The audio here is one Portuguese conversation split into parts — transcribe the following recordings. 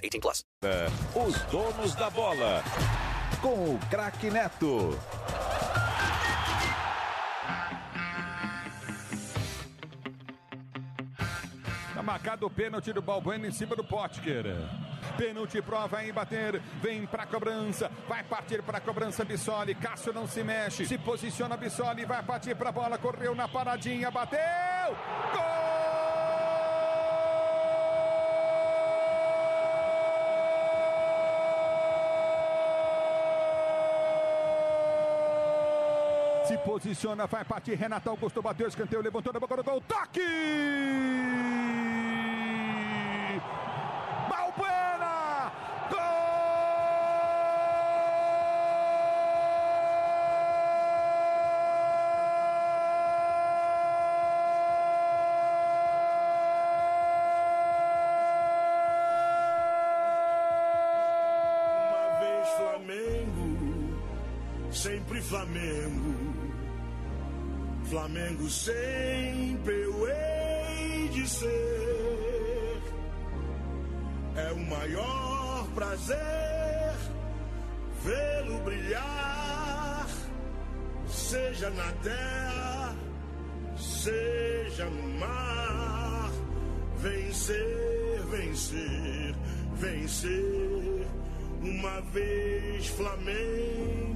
18 plus. Os donos da bola. Com o craque Neto. Tá marcado o pênalti do Balbuena em cima do Potker. Pênalti prova em bater, vem pra cobrança, vai partir pra cobrança Bissoli, Cássio não se mexe, se posiciona Bissoli, vai partir pra bola, correu na paradinha, bateu! Se posiciona, vai partir. Renato Augusto bateu, escanteio, levantou na boca do gol. Toque! Balbuena! Sempre Flamengo. Flamengo sempre eu hei de ser. É o maior prazer vê-lo brilhar, seja na terra, seja no mar. Vencer, vencer, vencer. Uma vez Flamengo,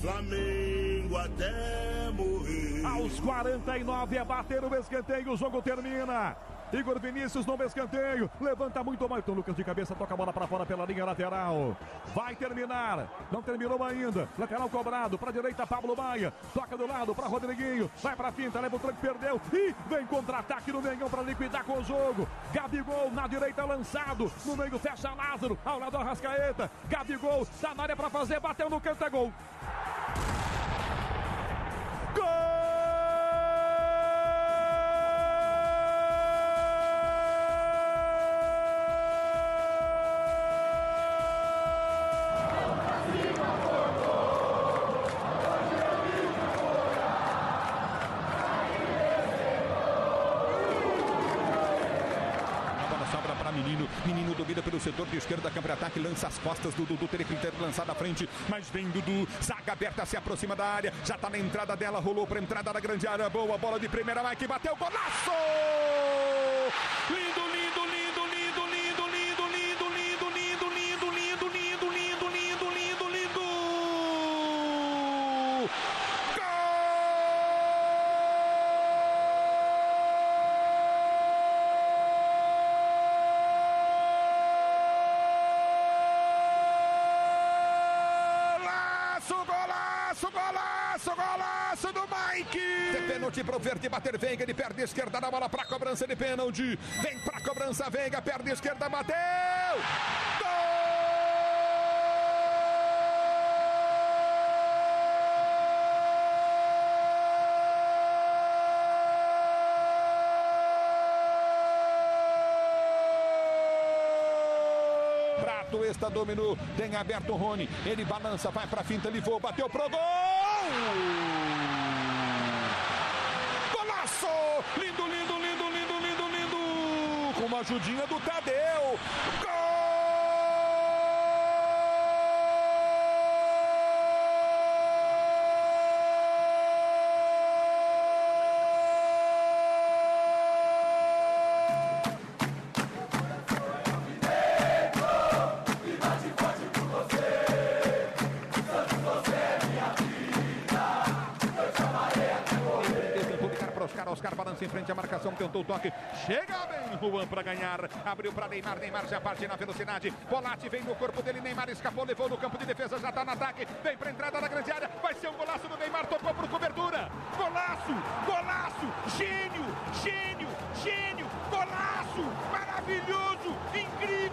Flamengo até morrer. Aos 49 é bater o escanteio, o jogo termina. Igor Vinícius no escanteio, levanta muito mais. Então Lucas de cabeça toca a bola para fora pela linha lateral. Vai terminar, não terminou ainda. Lateral cobrado para direita, Pablo Maia. Toca do lado para Rodriguinho, vai para finta, leva o tranco, perdeu e vem contra-ataque no Mengão para liquidar com o jogo. Gabigol na direita lançado, no meio fecha Lázaro, ao lado Arrascaeta. Gabigol tá na área para fazer, bateu no canto, é gol. Go! Setor de esquerda, câmara ataque, lança as costas do Dudu. Teria que ter lançado à frente, mas vem Dudu. Zaga aberta, se aproxima da área. Já tá na entrada dela, rolou para entrada da grande área. Boa bola de primeira, Mike bateu, golaço! Golaço, do Mike! Tem pênalti pro Verde bater Veiga, ele perde esquerda na bola pra cobrança de pênalti. Vem pra cobrança, Veiga, perde esquerda, bateu! Prato está dominou, tem aberto o Rony, ele balança, vai pra finta, ele voa, bateu pro gol! Golaço! Lindo, lindo, lindo, lindo, lindo, lindo! Com uma ajudinha do Tadeu! Oscar o toque. Chega bem Juan para ganhar. Abriu para Neymar. Neymar já parte na velocidade. Bolatti vem no corpo dele. Neymar escapou, levou no campo de defesa, já está no ataque. Vem para entrada da grande área. Vai ser um golaço do Neymar. Tocou por cobertura. Golaço, golaço. Gênio, gênio, gênio. Golaço. Maravilhoso, incrível,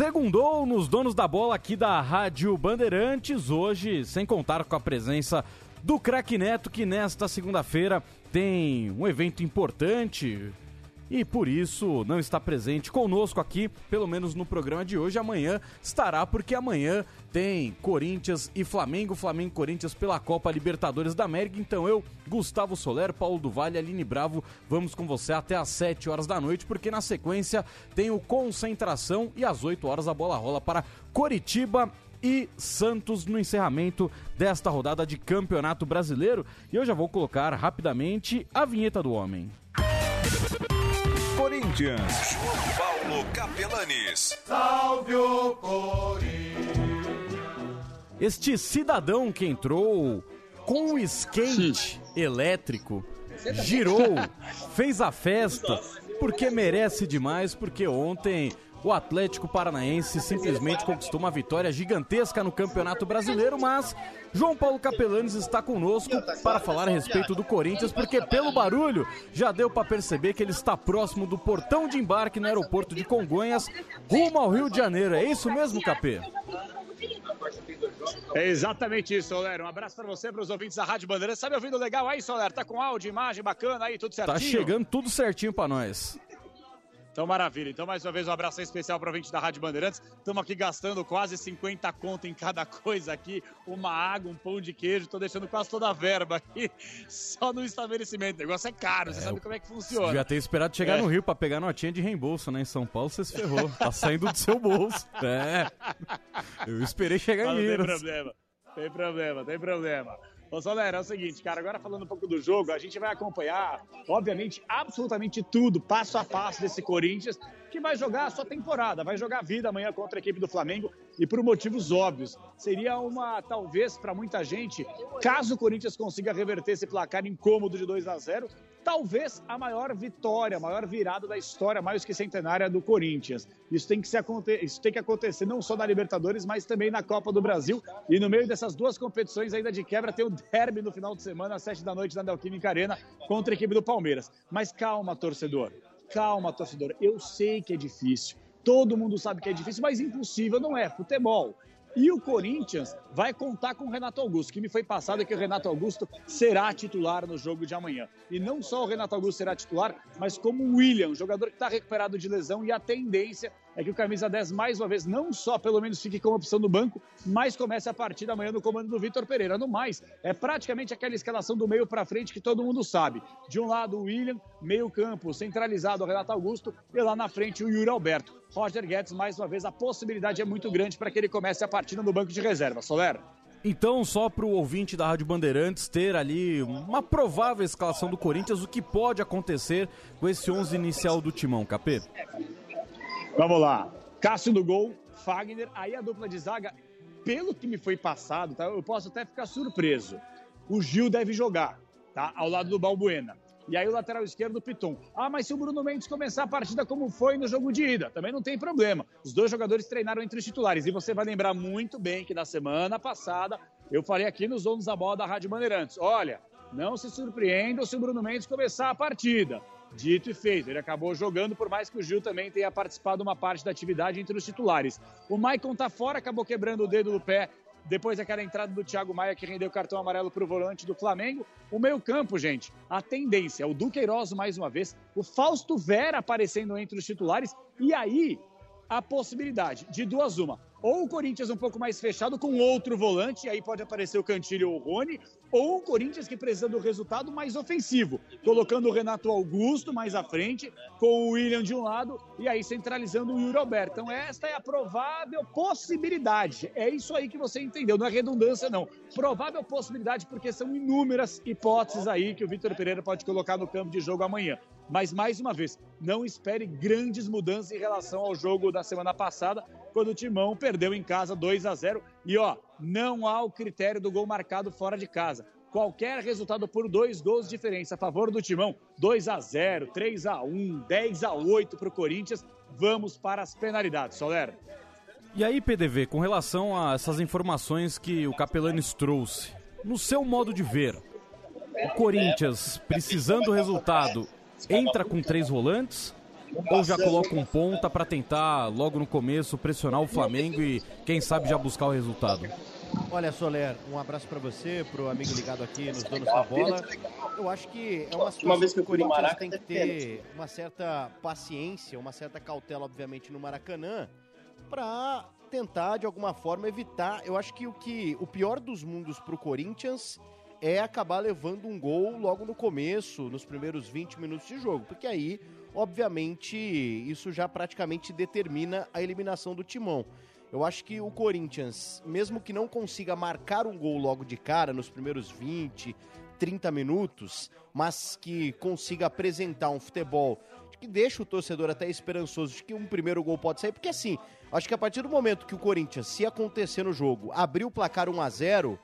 Segundou nos donos da bola aqui da Rádio Bandeirantes, hoje, sem contar com a presença do Craque Neto, que nesta segunda-feira tem um evento importante e por isso não está presente conosco aqui, pelo menos no programa de hoje. Amanhã estará, porque amanhã tem Corinthians e Flamengo, Flamengo e Corinthians pela Copa Libertadores da América. Então eu, Gustavo Soler, Paulo do Vale, Aline Bravo, vamos com você até às 7 horas da noite, porque na sequência tem o Concentração e às 8 horas a bola rola para Coritiba e Santos no encerramento desta rodada de Campeonato Brasileiro. E eu já vou colocar rapidamente a vinheta do homem. Corinthians. Paulo Capelanes. Este cidadão que entrou com o skate elétrico, girou, fez a festa, porque merece demais, porque ontem o Atlético Paranaense simplesmente conquistou uma vitória gigantesca no Campeonato Brasileiro, mas João Paulo Capelanes está conosco para falar a respeito do Corinthians, porque pelo barulho já deu para perceber que ele está próximo do portão de embarque no aeroporto de Congonhas, rumo ao Rio de Janeiro. É isso mesmo, Capê? É exatamente isso, Soler. Um abraço para você, para os ouvintes da Rádio Bandeirantes. Tá me ouvindo legal aí, Soler? Tá com áudio, imagem bacana aí, tudo certinho? Tá chegando tudo certinho para nós. Então, maravilha. Então, mais uma vez, um abraço especial para o ouvinte da Rádio Bandeirantes. Estamos aqui gastando quase 50 conto em cada coisa aqui. Uma água, um pão de queijo. Estou deixando quase toda a verba aqui só no estabelecimento. O negócio é caro, você sabe como é que funciona. Devia ter esperado chegar É. no Rio para pegar notinha de reembolso, né? Em São Paulo você se ferrou. Tá saindo do seu bolso. É. Eu esperei chegar Mas em não tem problema. Tem problema, tem problema. Ô, Soler, é o seguinte, cara, agora falando um pouco do jogo, a gente vai acompanhar, obviamente, absolutamente tudo, passo a passo desse Corinthians, que vai jogar a sua temporada, vai jogar a vida amanhã contra a equipe do Flamengo e por motivos óbvios. Seria uma, talvez, para muita gente, caso o Corinthians consiga reverter esse placar incômodo de 2 a 0 talvez a maior vitória, a maior virada da história mais que centenária do Corinthians. Isso tem que, se isso tem que acontecer não só na Libertadores, mas também na Copa do Brasil. E no meio dessas duas competições, ainda de quebra, tem o derby no final de semana, às sete da noite, na Neoquímica Arena, contra a equipe do Palmeiras. Mas calma, torcedor. Calma, torcedor. Eu sei que é difícil. Todo mundo sabe que é difícil, mas impossível não é. Futebol. E o Corinthians vai contar com o Renato Augusto, que me foi passado que o Renato Augusto será titular no jogo de amanhã. E não só o Renato Augusto será titular, mas como o William, jogador que está recuperado de lesão e a tendência é que o camisa 10 mais uma vez não só pelo menos fique como opção do banco, mas comece a partir da manhã no comando do Vitor Pereira. No mais, é praticamente aquela escalação do meio para frente que todo mundo sabe. De um lado o William, meio campo centralizado o Renato Augusto e lá na frente o Yuri Alberto. Roger Guedes, mais uma vez, a possibilidade é muito grande para que ele comece a partida no banco de reserva. Soler. Então, só pro ouvinte da Rádio Bandeirantes ter ali uma provável escalação do Corinthians, o que pode acontecer com esse 11 inicial do Timão, Capê? Vamos lá. Cássio no gol, Fagner, aí a dupla de zaga, pelo que me foi passado, tá? Eu posso até ficar surpreso. O Gil deve jogar, tá? Ao lado do Balbuena. E aí o lateral esquerdo, o Piton. Ah, mas se o Bruno Mendes começar a partida como foi no jogo de ida, também não tem problema. Os dois jogadores treinaram entre os titulares. E você vai lembrar muito bem que na semana passada eu falei aqui nos Donos da Bola da Rádio Bandeirantes. Olha, não se surpreendam se o Bruno Mendes começar a partida. Dito e feito, ele acabou jogando, por mais que o Gil também tenha participado uma parte da atividade entre os titulares. O Maicon tá fora, acabou quebrando o dedo do pé depois daquela entrada do Thiago Maia que rendeu cartão amarelo para o volante do Flamengo. O meio-campo, gente, a tendência, o Duqueiroz mais uma vez, o Fausto Vera aparecendo entre os titulares, e aí a possibilidade de duas uma. Ou o Corinthians um pouco mais fechado com outro volante, aí pode aparecer o Cantilho ou o Rony, ou o Corinthians que precisa do resultado mais ofensivo, colocando o Renato Augusto mais à frente, com o William de um lado, e aí centralizando o Yuri Alberto. Então esta é a provável possibilidade. É isso aí que você entendeu, não é redundância não. Provável possibilidade porque são inúmeras hipóteses aí que o Vitor Pereira pode colocar no campo de jogo amanhã. Mas, mais uma vez, não espere grandes mudanças em relação ao jogo da semana passada, quando o Timão perdeu em casa 2 a 0 E, ó, não há o critério do gol marcado fora de casa. Qualquer resultado por dois gols de diferença a favor do Timão, 2 a 0 3 a 1 10 a 8 para o Corinthians. Vamos para as penalidades, Soler. E aí, PDV, com relação a essas informações que o Capelanes trouxe, no seu modo de ver, o Corinthians, precisando do resultado, entra com três volantes ou já coloca um ponta para tentar logo no começo pressionar o Flamengo e quem sabe já buscar o resultado? Olha, Soler, um abraço para você, pro amigo ligado aqui nos donos da bola. Eu acho que é uma situação que o Corinthians tem que ter uma certa paciência, uma certa cautela, obviamente, no Maracanã, para tentar de alguma forma evitar. Eu acho que o que o pior dos mundos pro Corinthians é acabar levando um gol logo no começo, nos primeiros 20 minutos de jogo, porque aí, obviamente, isso já praticamente determina a eliminação do timão. Eu acho que o Corinthians, mesmo que não consiga marcar um gol logo de cara nos primeiros 20, 30 minutos, mas que consiga apresentar um futebol que deixa o torcedor até esperançoso de que um primeiro gol pode sair, porque assim, acho que a partir do momento que o Corinthians, se acontecer no jogo, abrir o placar 1 a 0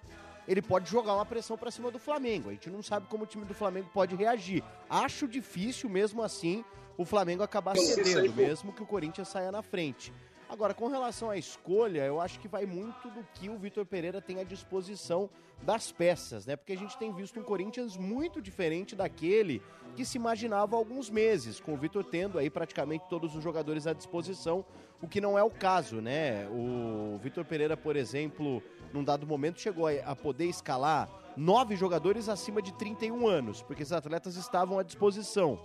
ele pode jogar uma pressão para cima do Flamengo. A gente não sabe como o time do Flamengo pode reagir. Acho difícil, mesmo assim, o Flamengo acabar cedendo, mesmo que o Corinthians saia na frente. Agora, com relação à escolha, eu acho que vai muito do que o Vitor Pereira tem à disposição das peças, né? Porque a gente tem visto um Corinthians muito diferente daquele que se imaginava há alguns meses, com o Vitor tendo aí praticamente todos os jogadores à disposição, o que não é o caso, né? O Vitor Pereira, por exemplo, num dado momento chegou a poder escalar nove jogadores acima de 31 anos, porque esses atletas estavam à disposição.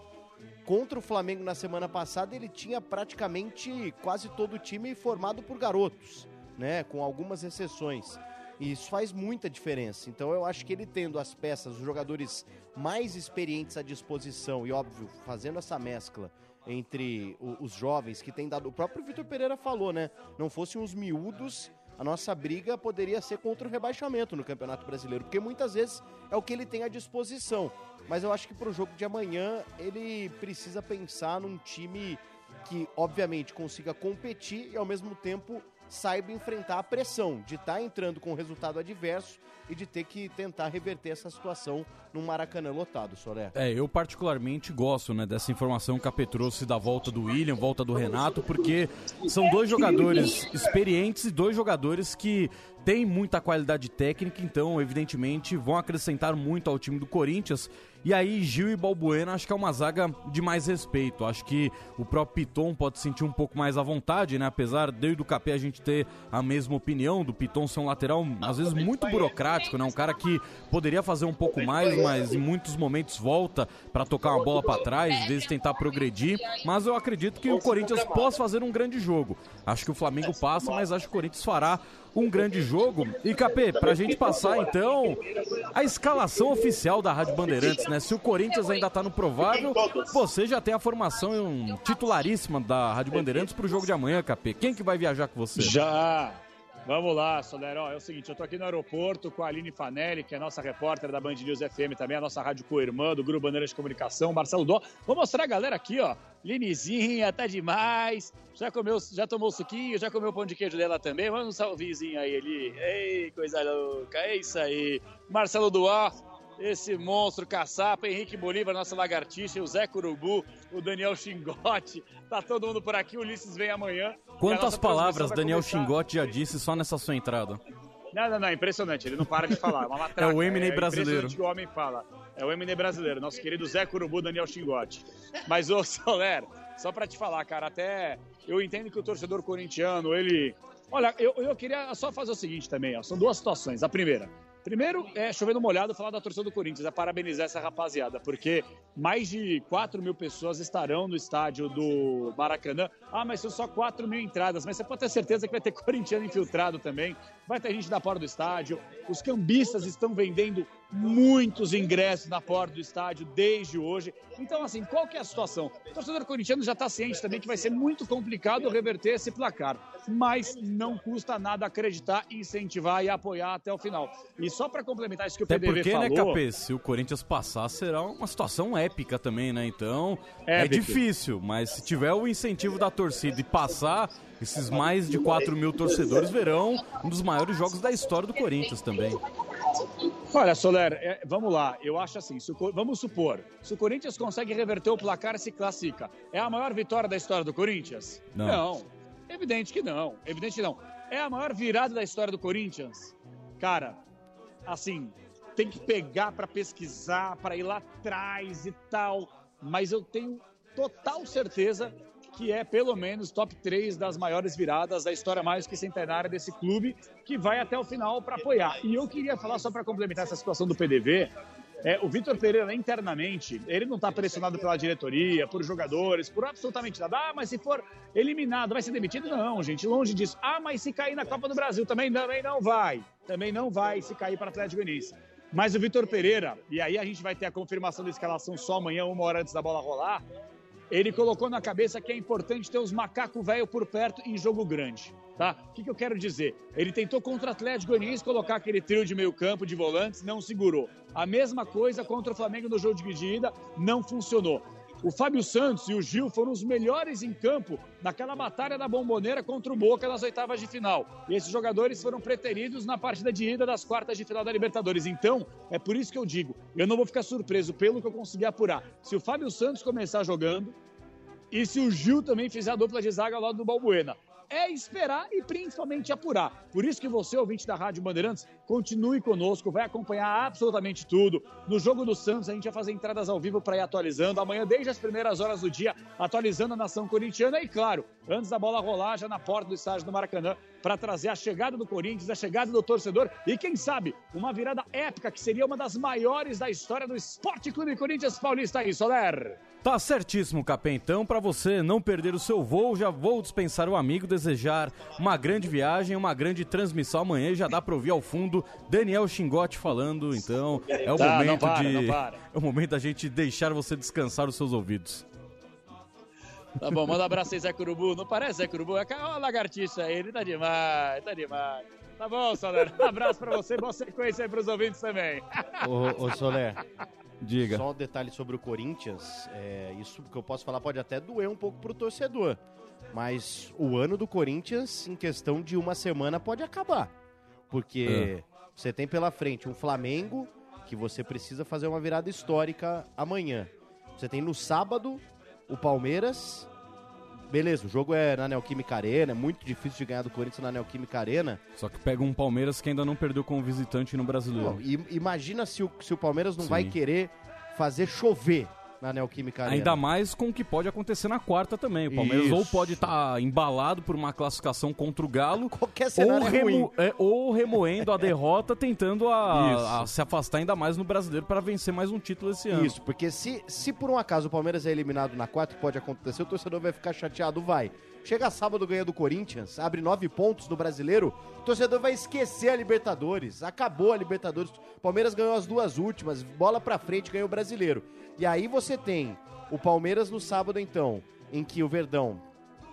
Contra o Flamengo na semana passada, ele tinha praticamente quase todo o time formado por garotos, né? Com algumas exceções. E isso faz muita diferença. Então eu acho que ele tendo as peças, os jogadores mais experientes à disposição e, óbvio, fazendo essa mescla entre os jovens que tem dado. O próprio Vitor Pereira falou, né? Não fossem os miúdos, a nossa briga poderia ser contra o rebaixamento no Campeonato Brasileiro, porque muitas vezes é o que ele tem à disposição. Mas eu acho que para o jogo de amanhã ele precisa pensar num time que, obviamente, consiga competir e ao mesmo tempo saiba enfrentar a pressão de estar tá entrando com resultado adverso e de ter que tentar reverter essa situação num Maracanã lotado, Solé. É, eu particularmente gosto né, dessa informação que a Capê trouxe da volta do William, volta do Renato, porque são dois jogadores experientes e dois jogadores que têm muita qualidade técnica, então, evidentemente, vão acrescentar muito ao time do Corinthians e aí, Gil e Balbuena, acho que é uma zaga de mais respeito. Acho que o próprio Piton pode sentir um pouco mais à vontade, né? Apesar de do Capé a gente ter a mesma opinião do Piton ser um lateral, às vezes, muito burocrático, né? Um cara que poderia fazer um pouco mais, mas em muitos momentos volta para tocar uma bola para trás, às vezes tentar progredir. Mas eu acredito que o Corinthians possa fazer um grande jogo. Acho que o Flamengo passa, mas acho que o Corinthians fará um grande jogo. E Capê, pra gente passar então a escalação oficial da Rádio Bandeirantes, né? Se o Corinthians ainda tá no provável, você já tem a formação titularíssima da Rádio Bandeirantes pro jogo de amanhã, Capê. Quem que vai viajar com você? Já! Vamos lá, Solero. É o seguinte, eu tô aqui no aeroporto com a Aline Fanelli, que é nossa repórter da Band News FM também, a nossa rádio co-irmã do Grupo Bandeiras de Comunicação, Marcelo Dó. Vou mostrar a galera aqui, ó. Linezinha, tá demais. Já comeu, já tomou suquinho, já comeu o pão de queijo dela também. Manda um salvezinho aí, Eli. Ei, coisa louca. É isso aí. Marcelo Duá, esse monstro caçapa, Henrique Bolívar, nossa lagartixa, o Zé Curubu, o Daniel Xingote. Tá todo mundo por aqui, o Ulisses vem amanhã. Quantas palavras Daniel Xingote já disse só nessa sua entrada? Não, não, não, é impressionante, ele não para de falar. É, uma matraca, é o Eminem é brasileiro. que o homem fala. É o Eminem brasileiro, nosso querido Zé Curubu Daniel Xingote. Mas, ô Soler, só pra te falar, cara, até eu entendo que o torcedor corintiano, ele. Olha, eu, eu queria só fazer o seguinte também, ó. São duas situações. A primeira, Primeiro, é chovendo molhado falar da torcida do Corinthians, é parabenizar essa rapaziada, porque mais de 4 mil pessoas estarão no estádio do Maracanã. Ah, mas são só 4 mil entradas, mas você pode ter certeza que vai ter corintiano infiltrado também, vai ter gente da porta do estádio. Os cambistas estão vendendo muitos ingressos na porta do estádio desde hoje. Então, assim, qual que é a situação? O torcedor corintiano já está ciente também que vai ser muito complicado reverter esse placar, mas não custa nada acreditar, incentivar e apoiar até o final. E só para complementar isso que o Até PDV porque, falou... né, Capê, se o Corinthians passar, será uma situação épica também, né? Então, é Épico. difícil, mas se tiver o incentivo da torcida e passar, esses mais de 4 mil torcedores verão um dos maiores jogos da história do Corinthians também. Olha, Soler, é, vamos lá. Eu acho assim, se vamos supor, se o Corinthians consegue reverter o placar, se classifica. É a maior vitória da história do Corinthians? Não. Evidente que não. Evidente que não. É a maior virada da história do Corinthians? Cara, assim, tem que pegar para pesquisar, para ir lá atrás e tal. Mas eu tenho total certeza que é pelo menos top 3 das maiores viradas da história mais que centenária desse clube, que vai até o final para apoiar. E eu queria falar, só para complementar essa situação do PDV, é, o Vitor Pereira internamente, ele não está pressionado pela diretoria, por jogadores, por absolutamente nada. Ah, mas se for eliminado, vai ser demitido? Não, gente, longe disso. Ah, mas se cair na Copa do Brasil, também, também não vai. Também não vai se cair para Atlético Goianiense. Mas o Vitor Pereira, e aí a gente vai ter a confirmação da escalação só amanhã, uma hora antes da bola rolar, ele colocou na cabeça que é importante ter os macacos velho por perto em jogo grande, tá? O que, que eu quero dizer? Ele tentou contra o Atlético Goianiense colocar aquele trio de meio campo, de volantes, não segurou. A mesma coisa contra o Flamengo no jogo de ida, não funcionou. O Fábio Santos e o Gil foram os melhores em campo naquela batalha da bomboneira contra o Boca nas oitavas de final. E esses jogadores foram preteridos na partida de ida das quartas de final da Libertadores. Então, é por isso que eu digo, eu não vou ficar surpreso pelo que eu consegui apurar. Se o Fábio Santos começar jogando, e se o Gil também fizer a dupla de zaga ao lado do Balbuena. É esperar e principalmente apurar. Por isso que você, ouvinte da Rádio Bandeirantes, continue conosco, vai acompanhar absolutamente tudo. No jogo do Santos, a gente vai fazer entradas ao vivo para ir atualizando. Amanhã, desde as primeiras horas do dia, atualizando a nação corintiana. E claro, antes da bola rolar, já na porta do estádio do Maracanã, para trazer a chegada do Corinthians, a chegada do torcedor e, quem sabe, uma virada épica que seria uma das maiores da história do Esporte Clube Corinthians Paulista aí, Soler. Tá certíssimo, Capê. Então, para você não perder o seu voo, já vou dispensar o amigo, desejar uma grande viagem, uma grande transmissão amanhã. Já dá para ouvir ao fundo Daniel Xingote falando. Então, é o Tá, não momento para, de não para. é o momento da gente deixar você descansar os seus ouvidos. Tá bom, manda um abraço aí, Zé Curubu. Não parece Zé Curubu? É uma lagartixa aí, ele tá demais, tá demais. Tá bom, Soler. Um abraço pra você, boa sequência aí pros ouvintes também. Ô, ô Soler, Diga. só um detalhe sobre o Corinthians. é, isso que eu posso falar pode até doer um pouco pro torcedor. Mas o ano do Corinthians, em questão de uma semana, pode acabar. Porque você tem pela frente um Flamengo, que você precisa fazer uma virada histórica amanhã. Você tem no sábado o Palmeiras. Beleza, o jogo é na Neoquímica Arena, é muito difícil de ganhar do Corinthians na Neoquímica Arena. Só que pega um Palmeiras que ainda não perdeu como visitante no Brasileiro. Não, imagina se o, se o Palmeiras não Sim. vai querer fazer chover na Neoquímica Arena. Ainda mais com o que pode acontecer na quarta também. O Palmeiras Isso. ou pode estar embalado por uma classificação contra o Galo, Qualquer ou, cenário é ruim. remo- é, ou remoendo a derrota, tentando a- a se afastar ainda mais no brasileiro para vencer mais um título esse ano. Isso, porque se, se por um acaso o Palmeiras é eliminado na quarta, pode acontecer, o torcedor vai ficar chateado, vai. Chega sábado, ganha do Corinthians, abre nove pontos no brasileiro, o torcedor vai esquecer a Libertadores. Acabou a Libertadores. Palmeiras ganhou as duas últimas, bola pra frente, ganhou o brasileiro. E aí você tem o Palmeiras no sábado, então, em que o Verdão,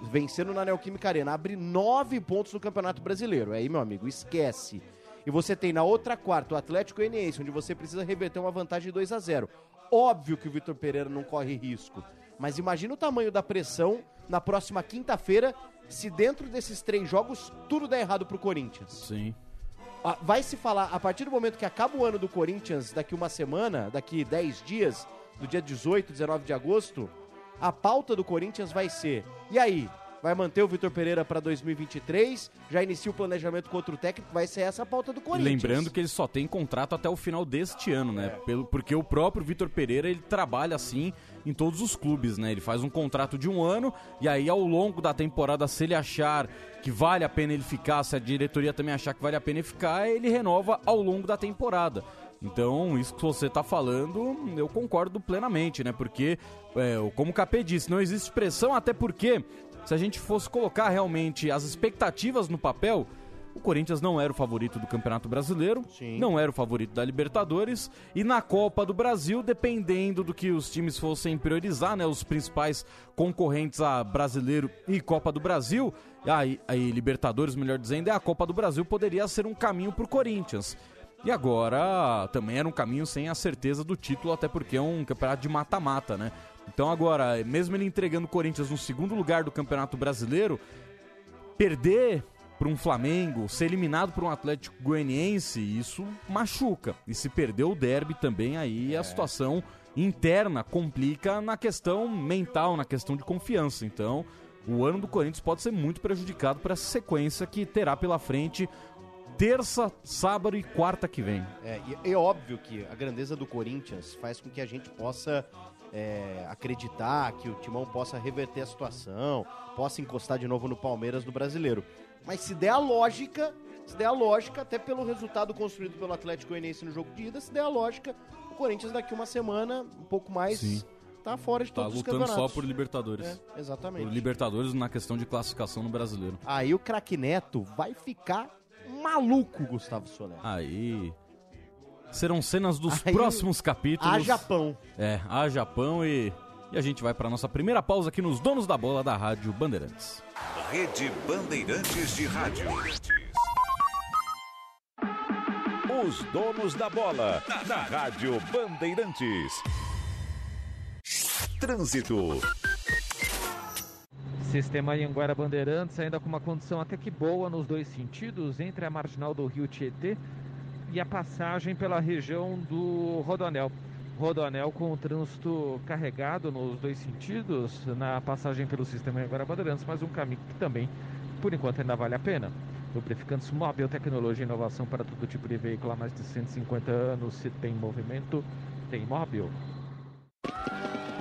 vencendo na Neoquímica Arena, abre nove pontos no Campeonato Brasileiro. Aí, meu amigo, esquece. E você tem na outra quarta o Atlético Goianiense, onde você precisa reverter uma vantagem de 2 a 0 Óbvio que o Vitor Pereira não corre risco. Mas imagina o tamanho da pressão na próxima quinta-feira, se dentro desses três jogos tudo der errado pro Corinthians. Sim. Ah, Vai se falar, a partir do momento que acaba o ano do Corinthians, daqui uma semana, daqui 10 dias, do dia 18, 19 de agosto, a pauta do Corinthians vai ser: e aí, vai manter o Vitor Pereira para 2023, já inicia o planejamento contra o técnico, vai ser essa a pauta do Corinthians. lembrando que ele só tem contrato até o final deste ano, né? Pelo, porque o próprio Vitor Pereira, ele trabalha assim em todos os clubes, né? Ele faz um contrato de um ano e aí ao longo da temporada, se ele achar que vale a pena ele ficar, se a diretoria também achar que vale a pena ele ficar, ele renova ao longo da temporada. Então, isso que você está falando, eu concordo plenamente, né? Porque, é, como o Capê disse, não existe pressão, até porque, se a gente fosse colocar realmente as expectativas no papel, o Corinthians não era o favorito do Campeonato Brasileiro, não era o favorito da Libertadores, e na Copa do Brasil, dependendo do que os times fossem priorizar, né? Os principais concorrentes a Brasileiro e Copa do Brasil, aí, aí Libertadores, melhor dizendo, é a Copa do Brasil poderia ser um caminho para o Corinthians. E agora também era um caminho sem a certeza do título, até porque é um campeonato de mata-mata, né? Então agora, mesmo ele entregando o Corinthians no segundo lugar do Campeonato Brasileiro, perder para um Flamengo, ser eliminado por um Atlético Goianiense, isso machuca. E se perder o derby também, aí a situação interna complica na questão mental, na questão de confiança. Então, o ano do Corinthians pode ser muito prejudicado por essa sequência que terá pela frente terça, sábado e quarta que vem. É, é óbvio que a grandeza do Corinthians faz com que a gente possa é, acreditar que o Timão possa reverter a situação, possa encostar de novo no Palmeiras do brasileiro. Mas se der a lógica, se der a lógica, até pelo resultado construído pelo Atlético Goianiense no jogo de ida, se der a lógica, o Corinthians daqui uma semana, um pouco mais, Sim. tá fora de Tá todos os lutando só campeonatos. por Libertadores. É, exatamente. Por Libertadores na questão de classificação no brasileiro. Aí o craque Neto vai ficar maluco, Gustavo Soler. Aí. Serão cenas dos Aí, próximos capítulos. A Japão. É, a Japão e. E a gente vai para nossa primeira pausa aqui nos Donos da Bola da Rádio Bandeirantes. Rede Bandeirantes de Rádio. Os donos da bola na Rádio Bandeirantes. Trânsito. Sistema Anhanguera Bandeirantes ainda com uma condição até que boa nos dois sentidos, entre a marginal do Rio Tietê e a passagem pela região do Rodoanel. Rodoanel com o trânsito carregado nos dois sentidos na passagem pelo Sistema Anhanguera Bandeirantes, mas um caminho que também, por enquanto, ainda vale a pena. Lubrificantes Móvel, tecnologia e inovação para todo tipo de veículo há mais de 150 anos. Se tem movimento, tem móvel.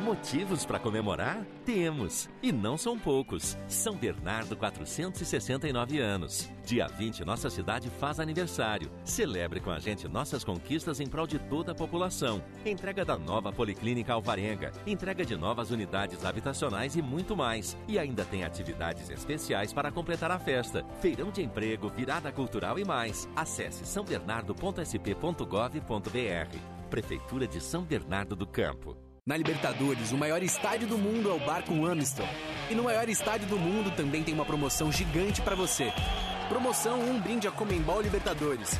Motivos para comemorar? Temos. E não são poucos. São Bernardo, 469 anos. Dia 20, nossa cidade faz aniversário. Celebre com a gente nossas conquistas em prol de toda a população. Entrega da nova Policlínica Alvarenga, entrega de novas unidades habitacionais e muito mais. E ainda tem atividades especiais para completar a festa. Feirão de emprego, virada cultural e mais. Acesse sãobernardo.sp.gov.br. Prefeitura de São Bernardo do Campo. Na Libertadores, o maior estádio do mundo é o Barco Amistel. E no maior estádio do mundo também tem uma promoção gigante para você. Promoção Um Brinde a Comembol Libertadores.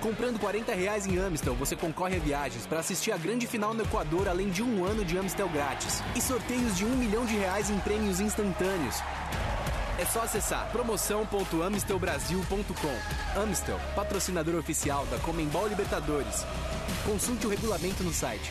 Comprando 40 reais em Amistel, você concorre a viagens para assistir a grande final no Equador, além de um ano de Amistel grátis. E sorteios de um milhão de reais em prêmios instantâneos. É só acessar promoção.amistelbrasil.com. Amistel, patrocinador oficial da Comembol Libertadores. Consulte o regulamento no site.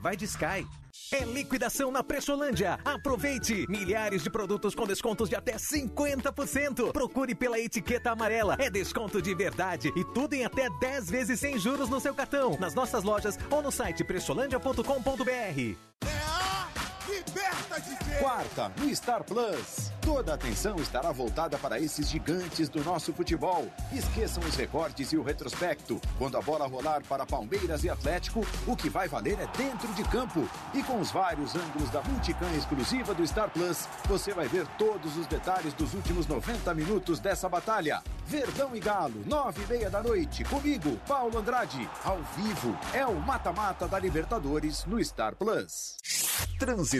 vai de Sky. É liquidação na Precholândia. Aproveite! Milhares de produtos com descontos de até 50%. Procure pela etiqueta amarela. É desconto de verdade e tudo em até 10 vezes sem juros no seu cartão. Nas nossas lojas ou no site precholândia.com.br. Liberta! Quarta, no Star Plus. Toda a atenção estará voltada para esses gigantes do nosso futebol. Esqueçam os recortes e o retrospecto. Quando a bola rolar para Palmeiras e Atlético, o que vai valer é dentro de campo. E com os vários ângulos da Multicam exclusiva do Star Plus, você vai ver todos os detalhes dos últimos 90 minutos dessa batalha. Verdão e Galo, nove e meia da noite. Comigo, Paulo Andrade. Ao vivo, é o mata-mata da Libertadores no Star Plus. Trânsito.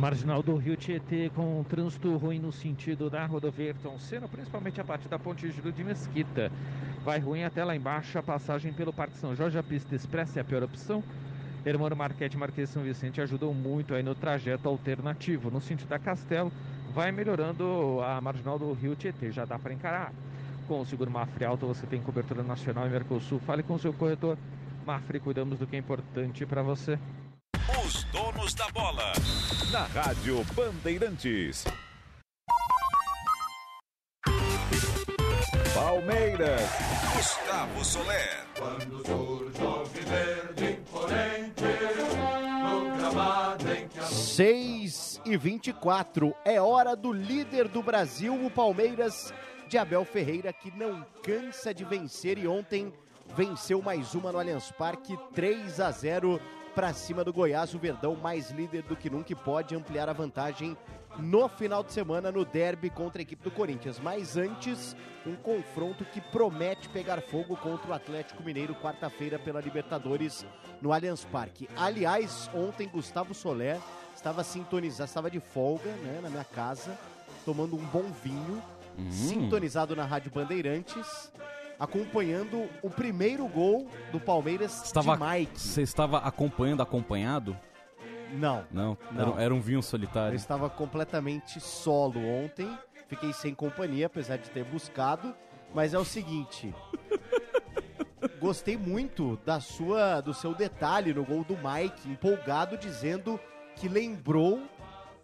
Marginal do Rio Tietê com trânsito ruim no sentido da rodovia Ayrton Senna, principalmente a parte da Ponte Júlio de Mesquita. Vai ruim até lá embaixo, a passagem pelo Parque São Jorge, a pista expressa é a pior opção. Hermano Marquete Marquês São Vicente ajudou muito aí no trajeto alternativo. No sentido da Castelo, vai melhorando a marginal do Rio Tietê, já dá para encarar. Com o seguro Mafre Alto você tem cobertura nacional e Mercosul. Fale com seu corretor. Mafre, cuidamos do que é importante para você. Os donos da bola. Na Rádio Bandeirantes. Palmeiras. Gustavo Soler. Quando surge o verde imponente, no gramado em que a 6 e 24 é hora do líder do Brasil, o Palmeiras de Abel Ferreira, que não cansa de vencer e ontem venceu mais uma no Allianz Parque, 3 a 0 para cima do Goiás. O Verdão mais líder do que nunca e pode ampliar a vantagem no final de semana no derby contra a equipe do Corinthians. Mas antes, um confronto que promete pegar fogo contra o Atlético Mineiro quarta-feira pela Libertadores no Allianz Parque. Aliás, ontem Gustavo Soler estava sintonizado, estava de folga, né, na minha casa, tomando um bom vinho, sintonizado na Rádio Bandeirantes, acompanhando o primeiro gol do Palmeiras Estava, de Mike. Você estava acompanhando, acompanhado? Não. Não, Não. Era, era um vinho Eu solitário. estava completamente solo ontem, fiquei sem companhia, apesar de ter buscado, mas é o seguinte. Gostei muito da sua, do seu detalhe no gol do Mike, empolgado dizendo que lembrou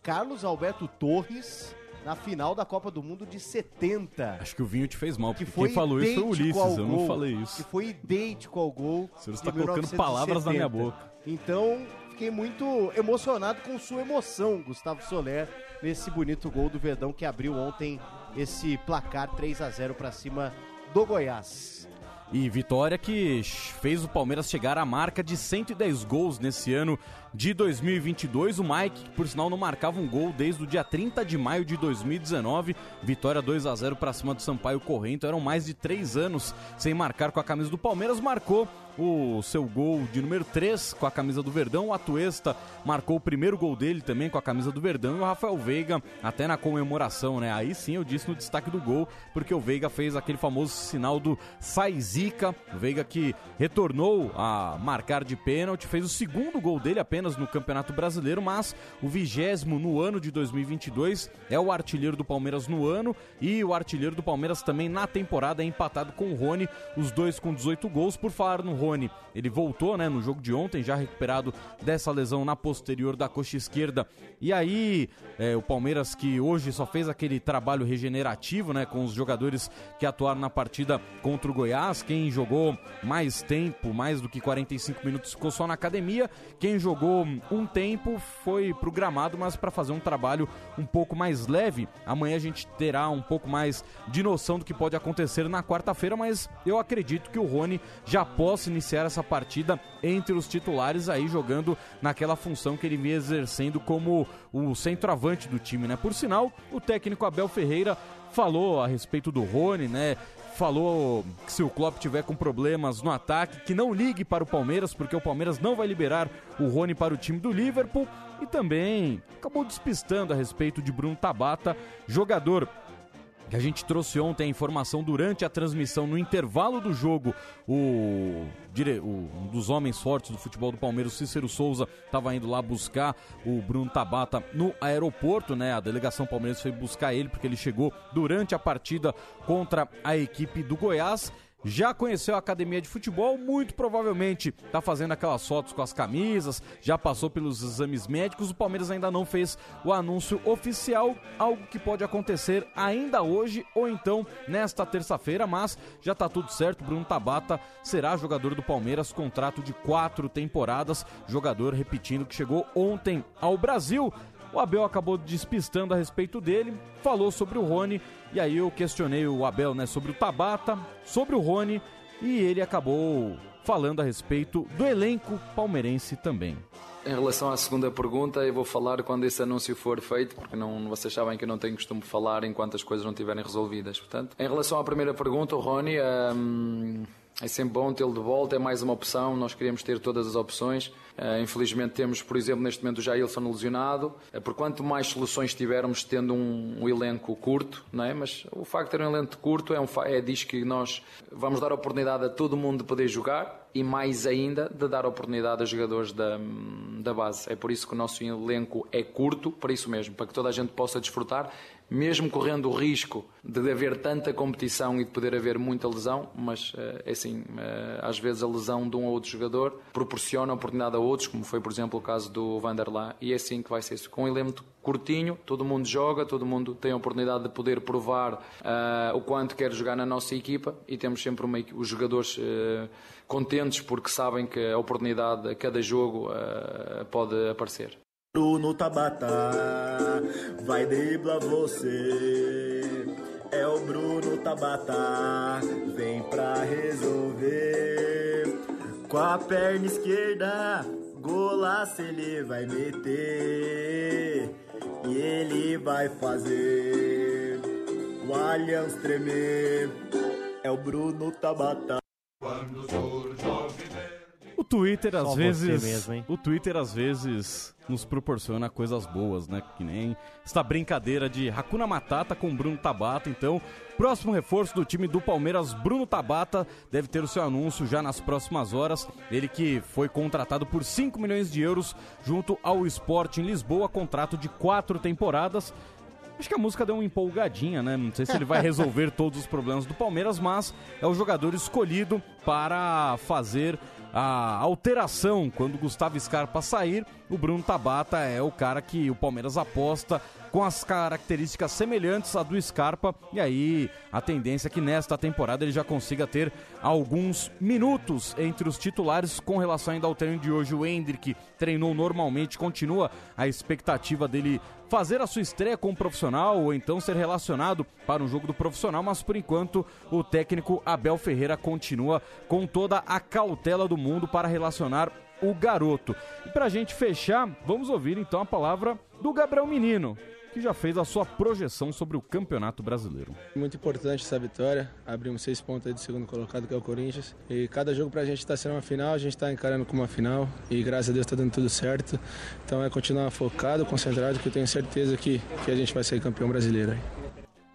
Carlos Alberto Torres na final da Copa do Mundo de 70. Acho que o vinho te fez mal, Que porque quem falou isso foi o Ulisses, ao eu não gol, falei isso. Que foi idêntico ao gol. Você está colocando 1970. palavras na minha boca. Então, fiquei muito emocionado com sua emoção, Gustavo Soler, nesse bonito gol do Verdão que abriu ontem esse placar 3 a 0 para cima do Goiás. E vitória que fez o Palmeiras chegar à marca de 110 gols nesse ano de 2022. O Mike, por sinal não marcava um gol desde o dia 30 de maio de 2019. Vitória 2 a 0 para cima do Sampaio Corrento. Eram mais de três anos sem marcar com a camisa do Palmeiras. Marcou o seu gol de número 3 com a camisa do Verdão. O Atuesta marcou o primeiro gol dele também com a camisa do Verdão. E o Rafael Veiga, até na comemoração, né? Aí sim eu disse no destaque do gol, porque o Veiga fez aquele famoso sinal do sai zica. O Veiga que retornou a marcar de pênalti, fez o segundo gol dele apenas no Campeonato Brasileiro, mas o vigésimo no ano de 2022 é o artilheiro do Palmeiras no ano e o artilheiro do Palmeiras também na temporada é empatado com o Rony, os dois com 18 gols. Por falar no Rony, ele voltou, né, no jogo de ontem, já recuperado dessa lesão na posterior da coxa esquerda. E aí, é, o Palmeiras que hoje só fez aquele trabalho regenerativo, né, com os jogadores que atuaram na partida contra o Goiás. Quem jogou mais tempo, mais do que 45 minutos, ficou só na academia. Quem jogou um tempo foi pro gramado, mas para fazer um trabalho um pouco mais leve. Amanhã a gente terá um pouco mais de noção do que pode acontecer na quarta-feira, mas eu acredito que o Rony já possa iniciar essa partida entre os titulares aí jogando naquela função que ele vinha exercendo como o centroavante do time, né? Por sinal, o técnico Abel Ferreira falou a respeito do Rony, né? Falou que se o Klopp tiver com problemas no ataque, que não ligue para o Palmeiras, porque o Palmeiras não vai liberar o Rony para o time do Liverpool. E também acabou despistando a respeito de Bruno Tabata, jogador que a gente trouxe ontem a informação durante a transmissão, no intervalo do jogo, o, um dos homens fortes do futebol do Palmeiras, Cícero Souza, estava indo lá buscar o Bruno Tabata no aeroporto, né? A delegação palmeirense foi buscar ele porque ele chegou durante a partida contra a equipe do Goiás já conheceu a academia de futebol, muito provavelmente está fazendo aquelas fotos com as camisas, já passou pelos exames médicos. O Palmeiras ainda não fez o anúncio oficial, algo que pode acontecer ainda hoje ou então nesta terça-feira, mas já está tudo certo. Bruno Tabata será jogador do Palmeiras, contrato de quatro temporadas. Jogador, repetindo, que chegou ontem ao Brasil. O Abel acabou despistando a respeito dele, falou sobre o Rony, e aí eu questionei o Abel né, sobre o Tabata, sobre o Rony, e ele acabou falando a respeito do elenco palmeirense também. Em relação à segunda pergunta, eu vou falar quando esse anúncio for feito, porque não, vocês sabem que eu não tenho costume de falar enquanto as coisas não estiverem resolvidas. Portanto, em relação à primeira pergunta, o Rony. Hum, é sempre bom tê-lo de volta, é mais uma opção. Nós queremos ter todas as opções. Uh, infelizmente, temos, por exemplo, neste momento o Jailson lesionado. Uh, por quanto mais soluções tivermos, tendo um, um, elenco curto, não é? mas o facto de ter um elenco curto é, um, é diz que nós vamos dar oportunidade a todo mundo de poder jogar e mais ainda de dar oportunidade a jogadores da, da base. É por isso que o nosso elenco é curto, para isso mesmo, para que toda a gente possa desfrutar mesmo correndo o risco de haver tanta competição e de poder haver muita lesão, mas eh, é assim, eh, às vezes a lesão de um ou outro jogador proporciona oportunidade a outros, como foi, por exemplo, o caso do Vanderlá, e é assim que vai ser. Com um elemento curtinho, todo mundo joga, todo mundo tem a oportunidade de poder provar uh, o quanto quer jogar na nossa equipa e temos sempre uma, os jogadores uh, contentes porque sabem que a oportunidade a cada jogo uh, pode aparecer. Bruno Tabata vai driblar você. É o Bruno Tabata, vem pra resolver. Com a perna esquerda, golaço ele vai meter. E ele vai fazer o Allianz tremer. É o Bruno Tabata. Quando o Twitter às Só vezes, mesmo, o Twitter às vezes nos proporciona coisas boas, né? Que nem esta brincadeira de Hakuna Matata com Bruno Tabata. Então, próximo reforço do time do Palmeiras, Bruno Tabata, deve ter o seu anúncio já nas próximas horas. Ele que foi contratado por 5 milhões de euros junto ao Sport em Lisboa, contrato de quatro temporadas. Acho que a música deu uma empolgadinha, né? Não sei se ele vai resolver todos os problemas do Palmeiras, mas é o jogador escolhido para fazer a alteração quando Gustavo Scarpa sair. O Bruno Tabata é o cara que o Palmeiras aposta com as características semelhantes à do Scarpa. E aí a tendência é que nesta temporada ele já consiga ter alguns minutos entre os titulares com relação ainda ao treino de hoje. O Hendrick treinou normalmente, continua a expectativa dele fazer a sua estreia como profissional ou então ser relacionado para um jogo do profissional, mas por enquanto o técnico Abel Ferreira continua com toda a cautela do mundo para relacionar o garoto. E para a gente fechar, vamos ouvir então a palavra do Gabriel Menino, que já fez a sua projeção sobre o Campeonato Brasileiro. Muito importante essa vitória. Abrimos seis pontos aí do segundo colocado, que é o Corinthians. E cada jogo para a gente está sendo uma final, a gente está encarando como uma final. E graças a Deus está dando tudo certo. Então é continuar focado, concentrado, que eu tenho certeza que, que a gente vai sair campeão brasileiro aí.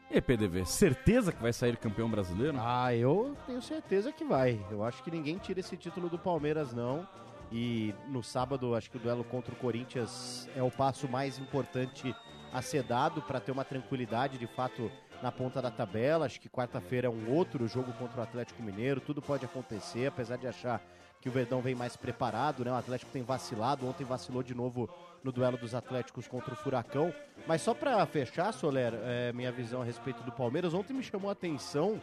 E PDV, certeza que vai sair campeão brasileiro? Ah, eu tenho certeza que vai. Eu acho que ninguém tira esse título do Palmeiras, não. E no sábado, acho que o duelo contra o Corinthians é o passo mais importante a ser dado para ter uma tranquilidade de fato na ponta da tabela. Acho que quarta-feira é um outro jogo contra o Atlético Mineiro. Tudo pode acontecer, apesar de achar que o Verdão vem mais preparado, né? O Atlético tem vacilado, ontem vacilou de novo no duelo dos Atléticos contra o Furacão. Mas só para fechar, Soler, é, minha visão a respeito do Palmeiras, ontem me chamou a atenção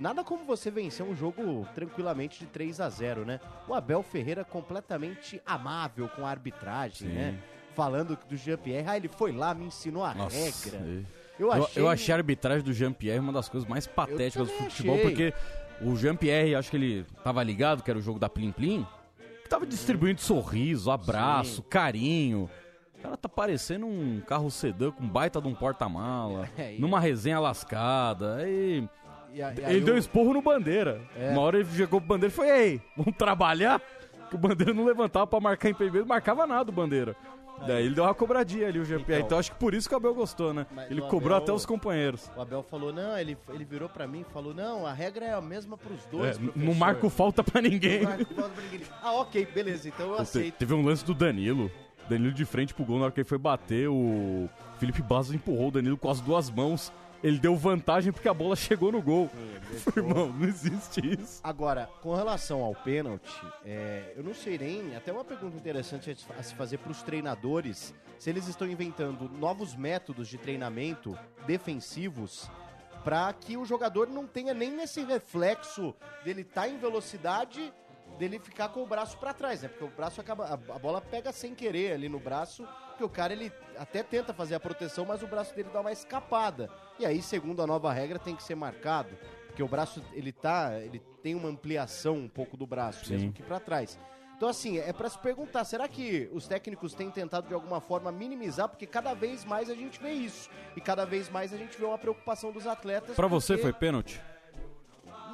Nada como você vencer um jogo tranquilamente de 3 a 0 né? O Abel Ferreira completamente amável com a arbitragem, Sim. né? Falando do Jean-Pierre, ah, ele foi lá, me ensinou a Nossa, regra. Eu achei... eu, achei a arbitragem do Jean-Pierre uma das coisas mais patéticas do futebol, achei. porque o Jean-Pierre, acho que ele tava ligado, que era o jogo da Plim Plim, que tava distribuindo sorriso, abraço, Sim. carinho. O cara tá parecendo um carro sedã com baita de um porta-mala, é, numa resenha lascada. Aí, e a, e ele deu esporro no Bandeira. É. Uma hora ele chegou pro Bandeira e foi, ei, vamos trabalhar? Que o Bandeira não levantava pra marcar impedimento, marcava nada o Bandeira. Daí ele deu uma cobradinha ali, o GP. Então, Então. acho que por isso que o Abel gostou, né? Mas Ele o cobrou Abel- até os companheiros. O Abel falou, não, ele, ele virou pra mim e falou, não, a regra é a mesma pros dois, É, professor. não marco falta pra ninguém. Não marco falta pra ninguém. Ah, ok, beleza, então eu Te- aceito. Teve um lance do Danilo. Danilo de frente pro gol, na hora que ele foi bater, o Felipe Bastos empurrou o Danilo com as duas mãos. Ele deu vantagem porque a bola chegou no gol. Irmão, não existe isso. Agora, com relação ao pênalti, é, eu não sei nem. Até uma pergunta interessante a se- a se fazer para os treinadores: se eles estão inventando novos métodos de treinamento defensivos para que o jogador não tenha nem esse reflexo dele estar em velocidade, dele ficar com o braço para trás, né? Porque o braço acaba. A, a bola pega sem querer ali no braço, porque o cara ele até tenta fazer a proteção, mas o braço dele dá uma escapada. E aí, segundo a nova regra, tem que ser marcado. Porque o braço, ele tá. Ele tem uma ampliação um pouco do braço, Sim. mesmo que para trás. Então, assim, é para se perguntar, será que os técnicos têm tentado de alguma forma minimizar? Porque cada vez mais a gente vê isso. E cada vez mais a gente vê uma preocupação dos atletas. Você porque- foi pênalti?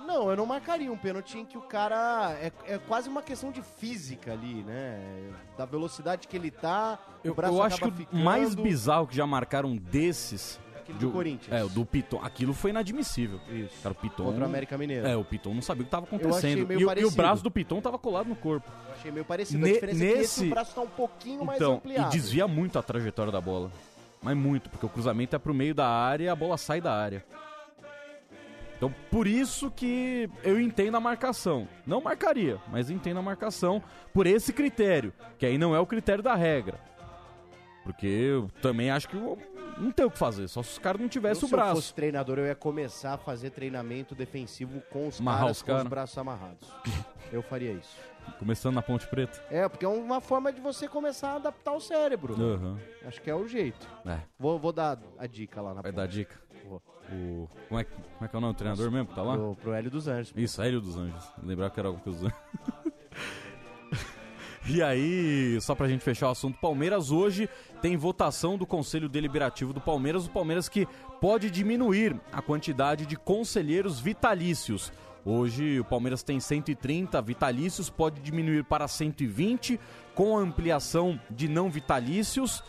Não, eu não marcaria um pênalti em que o cara. É, é quase uma questão de física ali, né? Da velocidade que ele tá. Eu, o braço eu acho que acaba o ficando. mais bizarro que já marcaram desses. Aquele de- do Corinthians. É, o do Piton. Aquilo foi inadmissível. Isso. Cara, o Piton. Contra o América Mineiro. É, o Piton não sabia o que tava Eu achei acontecendo. meio E, o- e o braço do Piton tava colado no corpo. Eu achei meio parecido. Ne- a diferença é que esse nesse- o braço tá um pouquinho mais Então, e ampliado. desvia muito a trajetória da bola. Mas muito, porque o cruzamento é pro meio da área e a bola sai da área. Então, por isso que eu entendo a marcação. Não marcaria, mas entendo a marcação por esse critério, que aí não é o critério da regra. Porque eu também acho que não tem o que fazer, só se os caras não tivessem o se eu braço. fosse treinador, eu ia começar a fazer treinamento defensivo com os Amarrar caras os com os braços amarrados. eu faria isso. Começando na Ponte Preta. É, porque é uma forma de você começar a adaptar o cérebro. Aham. Acho que é o jeito. É. Vou, vou dar a dica lá na Vai ponte. dar dica. Vou. O, como, é, que- como é que é o nome do treinador mesmo que tá lá? Pro, pro Hélio dos Anjos. Isso, Hélio dos Anjos. Lembrar que era algo dos Anjos. E aí, só pra gente fechar o assunto, Palmeiras hoje tem votação do Conselho Deliberativo do Palmeiras, o Palmeiras que pode diminuir a quantidade de conselheiros vitalícios. Hoje o Palmeiras tem 130 vitalícios, pode diminuir para 120 com a ampliação de não vitalícios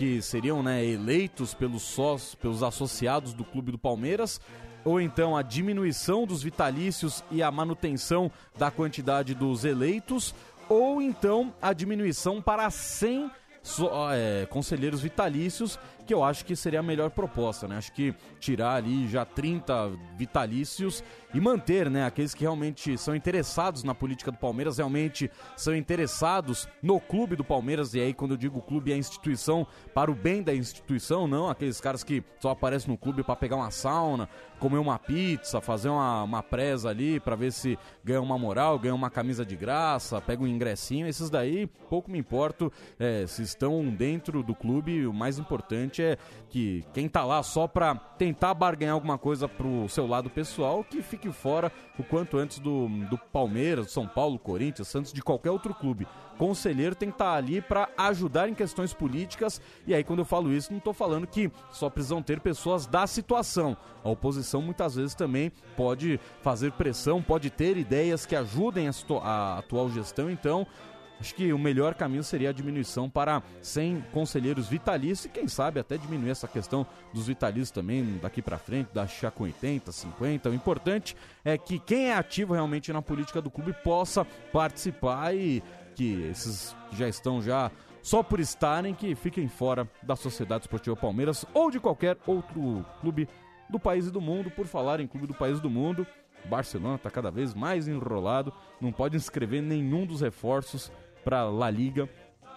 que seriam né, eleitos pelos sós, pelos associados do clube do Palmeiras, ou então a diminuição dos vitalícios e a manutenção da quantidade dos eleitos, ou então a diminuição para 100 só, é, conselheiros vitalícios, que eu acho que seria a melhor proposta, né? Acho que tirar ali já 30 vitalícios e manter, né, aqueles que realmente são interessados na política do Palmeiras, realmente são interessados no clube do Palmeiras, e aí quando eu digo clube é a instituição, para o bem da instituição, não aqueles caras que só aparecem no clube para pegar uma sauna, comer uma pizza, fazer uma, uma presa ali para ver se ganha uma moral, ganha uma camisa de graça, pega um ingressinho, esses daí pouco me importo é, se estão dentro do clube, o mais importante é que quem tá lá só pra tentar barganhar alguma coisa pro seu lado pessoal, que fique fora o quanto antes do, do Palmeiras, São Paulo, Corinthians, Santos, de qualquer outro clube. Conselheiro tem que estar ali pra ajudar em questões políticas, e aí quando eu falo isso, não tô falando que só precisam ter pessoas da situação. A oposição muitas vezes também pode fazer pressão, pode ter ideias que ajudem a, a atual gestão, então Acho que o melhor caminho seria a diminuição para 100 conselheiros vitalícios e quem sabe até diminuir essa questão dos vitalícios também daqui para frente, da com 80, 50. O importante é que quem é ativo realmente na política do clube possa participar e que esses que já estão já só por estarem que fiquem fora da Sociedade Esportiva Palmeiras ou de qualquer outro clube do país e do mundo. Por falar em clube do país e do mundo, Barcelona está cada vez mais enrolado, não pode inscrever nenhum dos reforços para La Liga,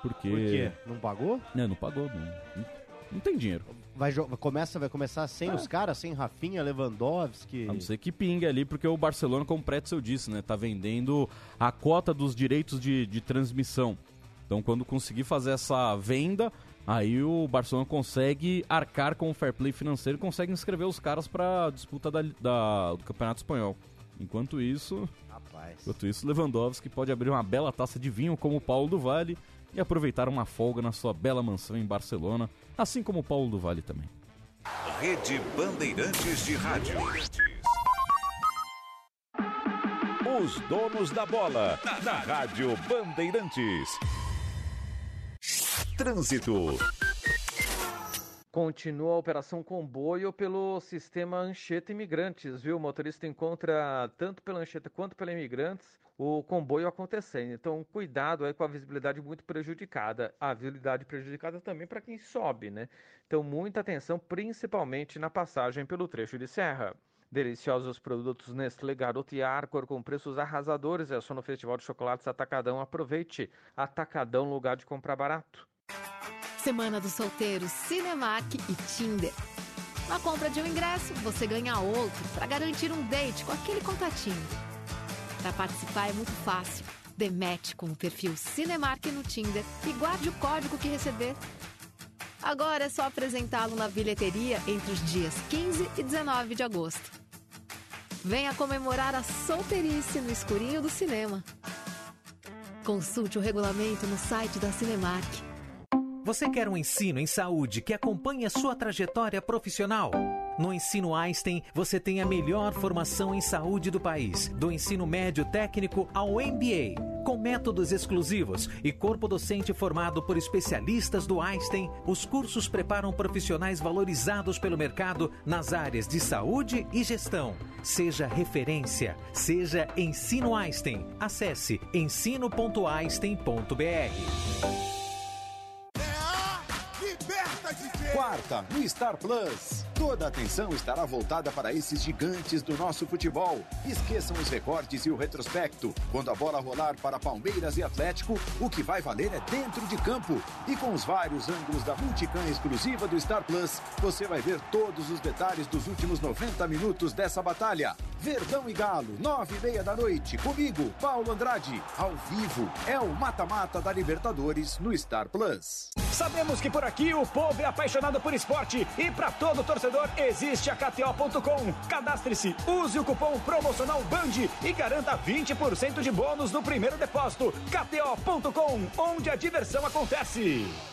porque... Por quê? Não pagou? Não, não pagou, não, não, tem dinheiro. Vai, começa, vai começar sem os caras, sem Rafinha, Lewandowski. A não ser que pingue ali, porque o Barcelona, como o Pretzel disse, né, tá vendendo a cota dos direitos de, de transmissão. Então, quando conseguir fazer essa venda, aí o Barcelona consegue arcar com o fair play financeiro e consegue inscrever os caras para disputa da, da- do Campeonato Espanhol. Enquanto isso, Rapaz. enquanto isso, Lewandowski pode abrir uma bela taça de vinho como o Paulo do Vale e aproveitar uma folga na sua bela mansão em Barcelona, assim como o Paulo do Vale também. Rede Bandeirantes de Rádio. Os donos da bola, na Rádio Bandeirantes. Trânsito. Continua a operação comboio pelo sistema Anchieta Imigrantes, viu? O motorista encontra tanto pela Anchieta quanto pela Imigrantes o comboio acontecendo. Então, cuidado aí com a visibilidade muito prejudicada. A visibilidade prejudicada também para quem sobe, né? Então, muita atenção, principalmente na passagem pelo trecho de serra. Deliciosos produtos Nestlé Garoto e Arcor com preços arrasadores. É só no Festival de Chocolates Atacadão. Aproveite. Atacadão, lugar de comprar barato. Semana dos solteiros, Cinemark e Tinder. Na compra de um ingresso, você ganha outro para garantir um date com aquele contatinho. Para participar é muito fácil. Demete com o perfil Cinemark no Tinder e guarde o código que receber. Agora é só apresentá-lo na bilheteria entre os dias 15 e 19 de agosto. Venha comemorar a solteirice no escurinho do cinema. Consulte o regulamento no site da Cinemark. Você quer um ensino em saúde que acompanhe a sua trajetória profissional? No Ensino Einstein, você tem a melhor formação em saúde do país, do ensino médio técnico ao MBA. Com métodos exclusivos e corpo docente formado por especialistas do Einstein, os cursos preparam profissionais valorizados pelo mercado nas áreas de saúde e gestão. Seja referência, seja Ensino Einstein. Acesse ensino.einstein.br. Quarta, no Star Plus. Toda a atenção estará voltada para esses gigantes do nosso futebol. Esqueçam os recortes e o retrospecto. Quando a bola rolar para Palmeiras e Atlético, o que vai valer é dentro de campo. E com os vários ângulos da Multicam exclusiva do Star Plus, você vai ver todos os detalhes dos últimos 90 minutos dessa batalha. Verdão e Galo, nove e meia da noite. Comigo, Paulo Andrade. Ao vivo, é o mata-mata da Libertadores no Star Plus. Sabemos que por aqui o povo é apaixonado por esporte e para todo torcedor existe a KTO.com. Cadastre-se, use o cupom promocional BAND e garanta 20% de bônus no primeiro depósito. KTO.com, onde a diversão acontece.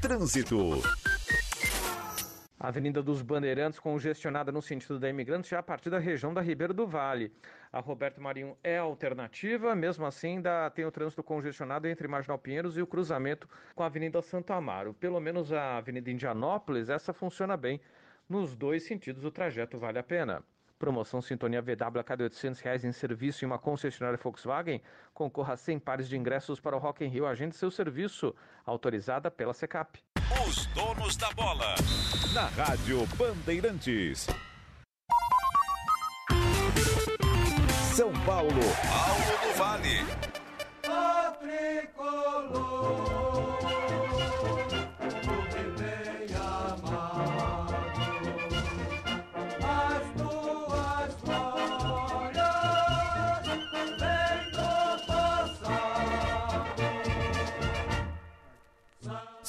Trânsito. A Avenida dos Bandeirantes congestionada no sentido da Imigrantes já a partir da região da Ribeiro do Vale. A Roberto Marinho é alternativa, mesmo assim ainda tem o trânsito congestionado entre Marginal Pinheiros e o cruzamento com a Avenida Santo Amaro. Pelo menos a Avenida Indianópolis, essa funciona bem. Nos dois sentidos o trajeto vale a pena. Promoção Sintonia VW a cada 800 reais em serviço em uma concessionária Volkswagen. Concorra a 100 pares de ingressos para o Rock in Rio. Agende seu serviço. Autorizada pela Secap. Os donos da bola. Na Rádio Bandeirantes. São Paulo. Paulo do Vale. O tricolor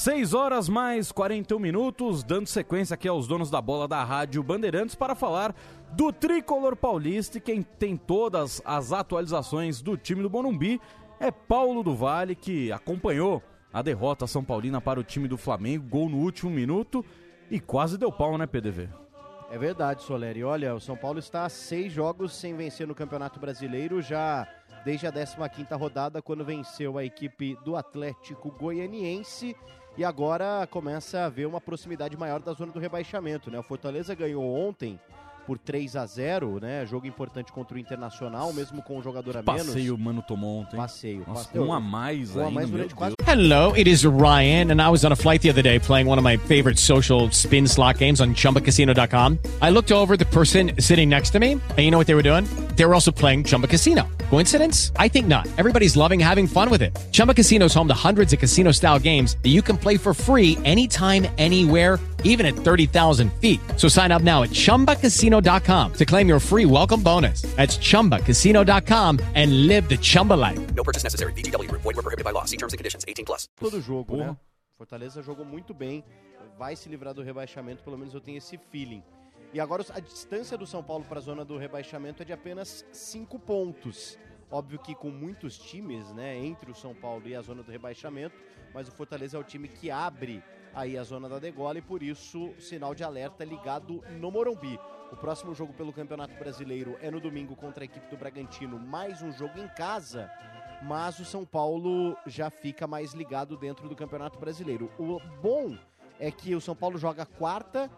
6 horas mais 41 minutos, dando sequência aqui aos donos da bola da Rádio Bandeirantes para falar do tricolor paulista e quem tem todas as atualizações do time do Bonumbi é Paulo do Vale, que acompanhou a derrota São Paulina para o time do Flamengo, gol no último minuto e quase deu pau, né, PDV? É verdade, Soleri. Olha, o São Paulo está a seis jogos sem vencer no Campeonato Brasileiro, já desde a 15ª rodada, quando venceu a equipe do Atlético Goianiense. E agora começa a haver uma proximidade maior da zona do rebaixamento, né? O Fortaleza ganhou ontem por 3 a 0 né? Jogo importante contra o Internacional, mesmo com um jogador a menos. Passeio Mano tomou ontem. Passeio. Nossa, passeio. um a mais Um a ainda, mais meu durante quase. Hello, it is Ryan, and I was on a flight the other day playing one of my favorite social spin slot games on chumbacasino.com. I looked over the person sitting next to me, and you know what they were doing? They were also playing Chumba Casino. Coincidence? I think not. Everybody's loving having fun with it. Chumba Casino is home to hundreds of casino style games that you can play for free anytime, anywhere, even at 30,000 feet. So sign up now at chumbacasino.com to claim your free welcome bonus. That's chumbacasino.com and live the Chumba life. No purchase necessary. VGW Group. Void were prohibited by law. See terms and conditions. 18 plus. todo jogo, né? Fortaleza jogou muito bem, vai se livrar do rebaixamento, pelo menos eu tenho esse feeling. E agora a distância do São Paulo para a zona do rebaixamento é de apenas 5 pontos. Óbvio que com muitos times, né, entre o São Paulo e a zona do rebaixamento, mas o Fortaleza é o time que abre aí a zona da degola e por isso sinal de alerta ligado no Morumbi. O próximo jogo pelo Campeonato Brasileiro é no domingo contra a equipe do Bragantino, mais um jogo em casa, mas o São Paulo já fica mais ligado dentro do Campeonato Brasileiro. O bom é que o São Paulo joga quarta,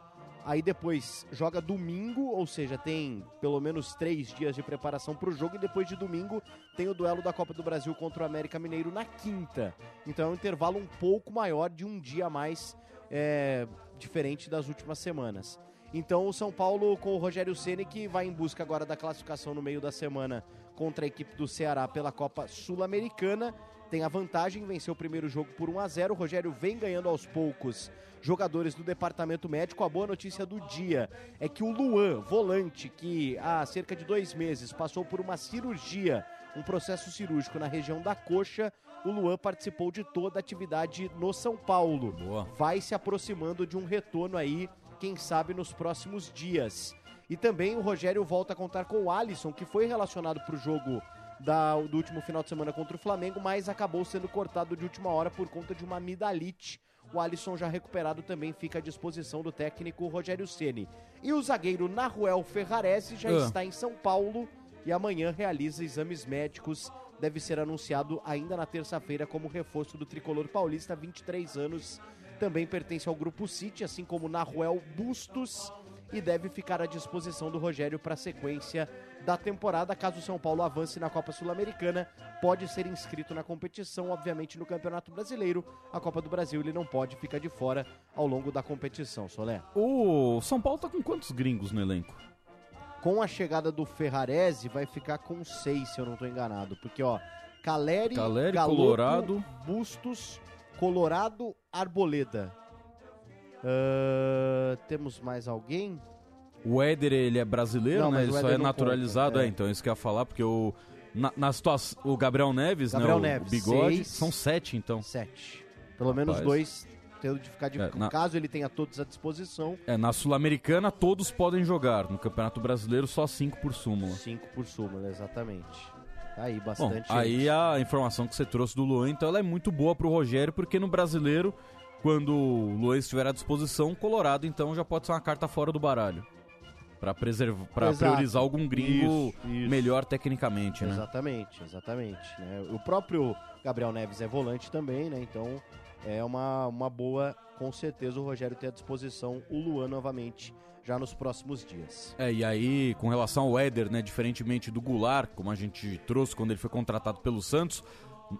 aí depois joga domingo, ou seja, tem pelo menos três dias de preparação para o jogo, e depois de domingo tem o duelo da Copa do Brasil contra o América Mineiro na quinta. Então é um intervalo um pouco maior de um dia a mais, é, diferente das últimas semanas. Então o São Paulo com o Rogério Ceni que vai em busca agora da classificação no meio da semana contra a equipe do Ceará pela Copa Sul-Americana. Tem a vantagem, venceu o primeiro jogo por 1 a 0. O Rogério vem ganhando aos poucos jogadores do departamento médico. A boa notícia do dia é que o Luan, volante, que há cerca de dois meses passou por uma cirurgia, um processo cirúrgico na região da coxa, o Luan participou de toda a atividade no São Paulo. Boa. Vai se aproximando de um retorno aí, quem sabe nos próximos dias. E também o Rogério volta a contar com o Alisson, que foi relacionado para o jogo da- do último final de semana contra o Flamengo, mas acabou sendo cortado de última hora por conta de uma amidalite. O Alisson já recuperado também fica à disposição do técnico Rogério Ceni. E o zagueiro Naruel Ferrarese já Ah. está em São Paulo e amanhã realiza exames médicos. Deve ser anunciado ainda na terça-feira como reforço do tricolor paulista, 23 anos. Também pertence ao grupo City, assim como Naruel Bustos e deve ficar à disposição do Rogério para a sequência da temporada. Caso o São Paulo avance na Copa Sul-Americana, pode ser inscrito na competição, obviamente no Campeonato Brasileiro. A Copa do Brasil ele não pode ficar de fora ao longo da competição, Solé. O São Paulo tá com quantos gringos no elenco? Com a chegada do Ferrarese, vai ficar com seis, se eu não estou enganado. Porque, ó, Caleri, Caleri, Galopo, Colorado. Bustos, Colorado, Arboleda. Ah, temos mais alguém? O Éder, ele é brasileiro, Não, né? Ele só é naturalizado, conta, é. é. Então, isso que eu ia falar, porque o. Na, na situação. O Gabriel Neves, Gabriel né? Neves, o Bigode. seis. São sete, então. Sete. Pelo menos Rapaz. dois tendo de ficar de É, na- caso ele tenha todos à disposição. É, na Sul-Americana todos podem jogar. No Campeonato Brasileiro, só cinco por súmula. Cinco por súmula, exatamente. Tá Aí, Bom, bastante. aí gente. a informação que você trouxe do Luan, então ela é muito boa pro Rogério, porque no brasileiro, quando o Luan estiver à disposição, o Colorado então já pode ser uma carta fora do baralho. Pra, preservar, pra Exato. priorizar algum gringo Isso, isso. melhor tecnicamente, né? Exatamente, exatamente. né? O próprio Gabriel Neves é volante também, né? Então é uma, uma boa, com certeza, o Rogério ter à disposição o Luan novamente já nos próximos dias. É, e aí, com relação ao Éder, né, diferentemente do Goulart, como a gente trouxe quando ele foi contratado pelo Santos,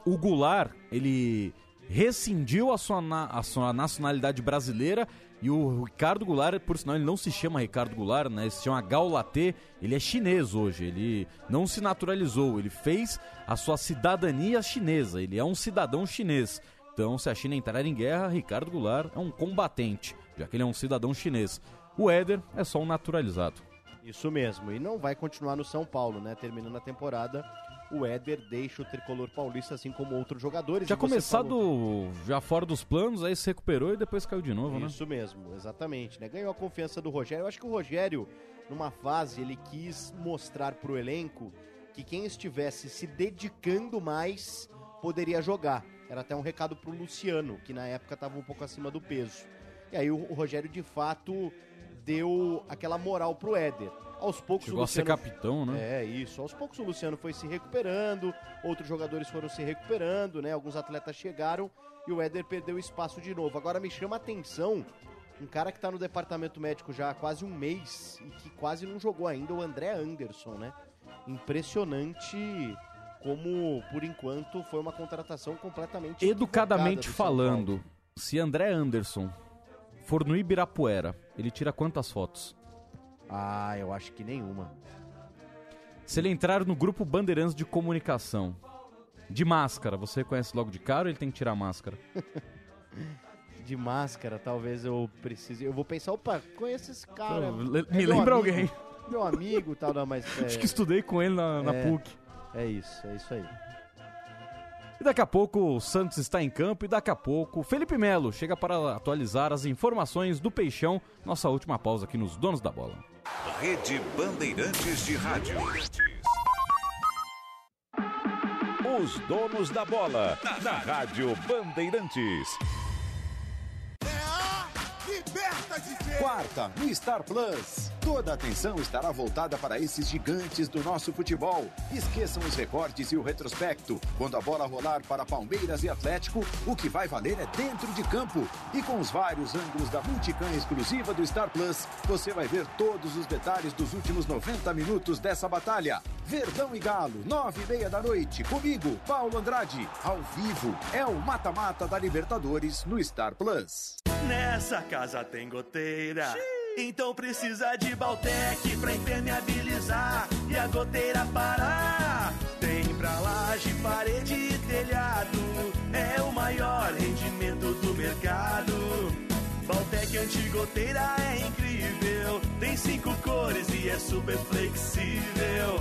o Goulart, ele rescindiu a sua, na- a sua nacionalidade brasileira e o Ricardo Goulart, por sinal, ele não se chama Ricardo Goulart, né, ele se chama Gaulatê, ele é chinês hoje, ele não se naturalizou, ele fez a sua cidadania chinesa, ele é um cidadão chinês. Então, se a China entrar em guerra, Ricardo Goulart é um combatente, já que ele é um cidadão chinês. O Éder é só um naturalizado. Isso mesmo, e não vai continuar no São Paulo, né? Terminando a temporada, o Éder deixa o tricolor paulista, assim como outros jogadores. Já começado falou- já fora dos planos, aí se recuperou e depois caiu de novo, né? Isso mesmo, exatamente, né? Ganhou a confiança do Rogério. Eu acho que o Rogério, numa fase, ele quis mostrar pro elenco que quem estivesse se dedicando mais poderia jogar. Era até um recado pro Luciano, que na época estava um pouco acima do peso. E aí o, o Rogério, de fato, deu aquela moral pro Éder. Aos poucos Chegou o a ser Luciano... capitão, né? É, isso. Aos poucos o Luciano foi se recuperando, outros jogadores foram se recuperando, né? Alguns atletas chegaram e o Éder perdeu espaço de novo. Agora me chama a atenção um cara que tá no departamento médico já há quase um mês e que quase não jogou ainda, o André Anderson, né? Impressionante como, por enquanto, foi uma contratação completamente Educadamente falando, se André Anderson for no Ibirapuera, ele tira quantas fotos? Ah, eu acho que nenhuma. Se ele entrar no grupo Bandeirantes de comunicação, de máscara, você reconhece logo de cara ou ele tem que tirar a máscara? De máscara, talvez eu precise. Eu vou pensar, opa, conheço esse cara. Le- é me lembra amigo, alguém. Meu amigo e tal, não, mas. é- Acho que estudei com ele na, na é, PUC. É isso, é isso aí. E daqui a pouco o Santos está em campo e daqui a pouco Felipe Melo chega para atualizar as informações do Peixão. Nossa última pausa aqui nos Donos da Bola. Rede Bandeirantes de Rádio. Os donos da bola, na Rádio Bandeirantes. Quarta, no Star Plus. Toda a atenção estará voltada para esses gigantes do nosso futebol. Esqueçam os recortes e o retrospecto. Quando a bola rolar para Palmeiras e Atlético, o que vai valer é dentro de campo. E com os vários ângulos da Multicam exclusiva do Star Plus, você vai ver todos os detalhes dos últimos 90 minutos dessa batalha. Verdão e Galo, nove e meia da noite. Comigo, Paulo Andrade. Ao vivo, é o mata-mata da Libertadores no Star Plus. Nessa casa tem goteira. Então precisa de Baltec pra impermeabilizar e a goteira parar. Tem pra laje, parede e telhado. É o maior rendimento do mercado. Baltec antigoteira é incrível. Tem cinco cores e é super flexível.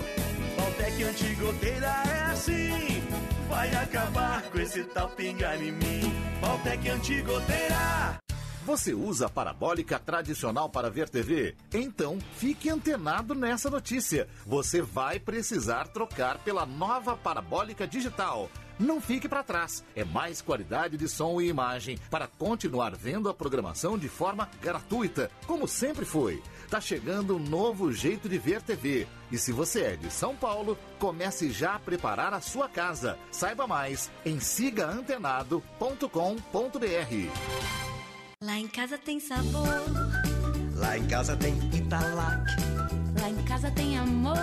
Baltec antigoteira é assim. Vai acabar com esse tal pingar em mim. Baltec antigoteira. Você usa a parabólica tradicional para ver TV? Então fique antenado nessa notícia. Você vai precisar trocar pela nova parabólica digital. Não fique para trás. É mais qualidade de som e imagem para continuar vendo a programação de forma gratuita, como sempre foi. Tá chegando um novo jeito de ver TV. E se você é de São Paulo, comece já a preparar a sua casa. Saiba mais em sigaantenado.com.br. Lá em casa tem sabor. Lá em casa tem Italac. Lá em casa tem amor.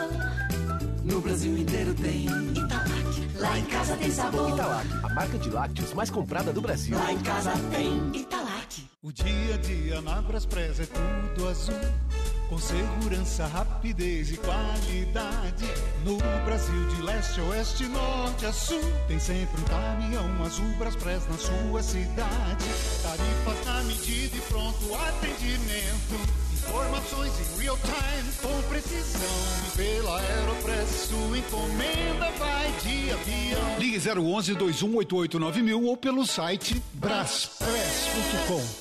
No Brasil inteiro tem Italac. Lá em casa tem sabor. Italac, a marca de lácteos mais comprada do Brasil. Lá em casa tem Italac. O dia a dia na Braspress é tudo azul. Com segurança, rapidez e qualidade. No Brasil, de leste a oeste, norte a sul. Tem sempre um caminhão azul Braspress na sua cidade. Tarifas na medida e pronto atendimento. Informações em real time com precisão. E pela Aeropress, sua encomenda vai de avião. Ligue 011 2188 9000 ou pelo site braspress.com.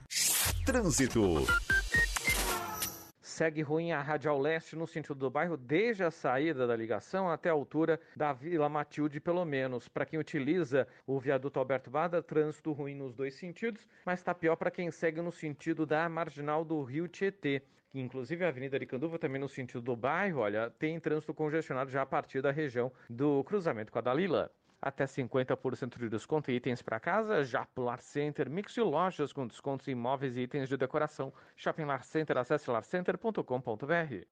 Trânsito. Segue ruim a Radial Leste no sentido do bairro, desde a saída da ligação até a altura da Vila Matilde, pelo menos. Para quem utiliza o viaduto Alberto Bada, trânsito ruim nos dois sentidos, mas está pior para quem segue no sentido da marginal do Rio Tietê. Inclusive a Avenida Aricanduva também no sentido do bairro, olha, tem trânsito congestionado já a partir da região do cruzamento com a Dalila até 50% de desconto em itens para casa. Japular Center, mix de lojas com descontos em móveis e itens de decoração. Shopping Lar Center, acesse larcenter.com.br.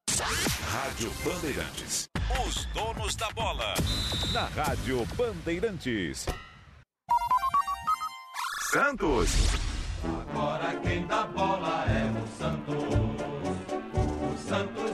Rádio Bandeirantes. Os donos da bola. Na Rádio Bandeirantes. Santos. Agora quem dá bola é o Santos. O Santos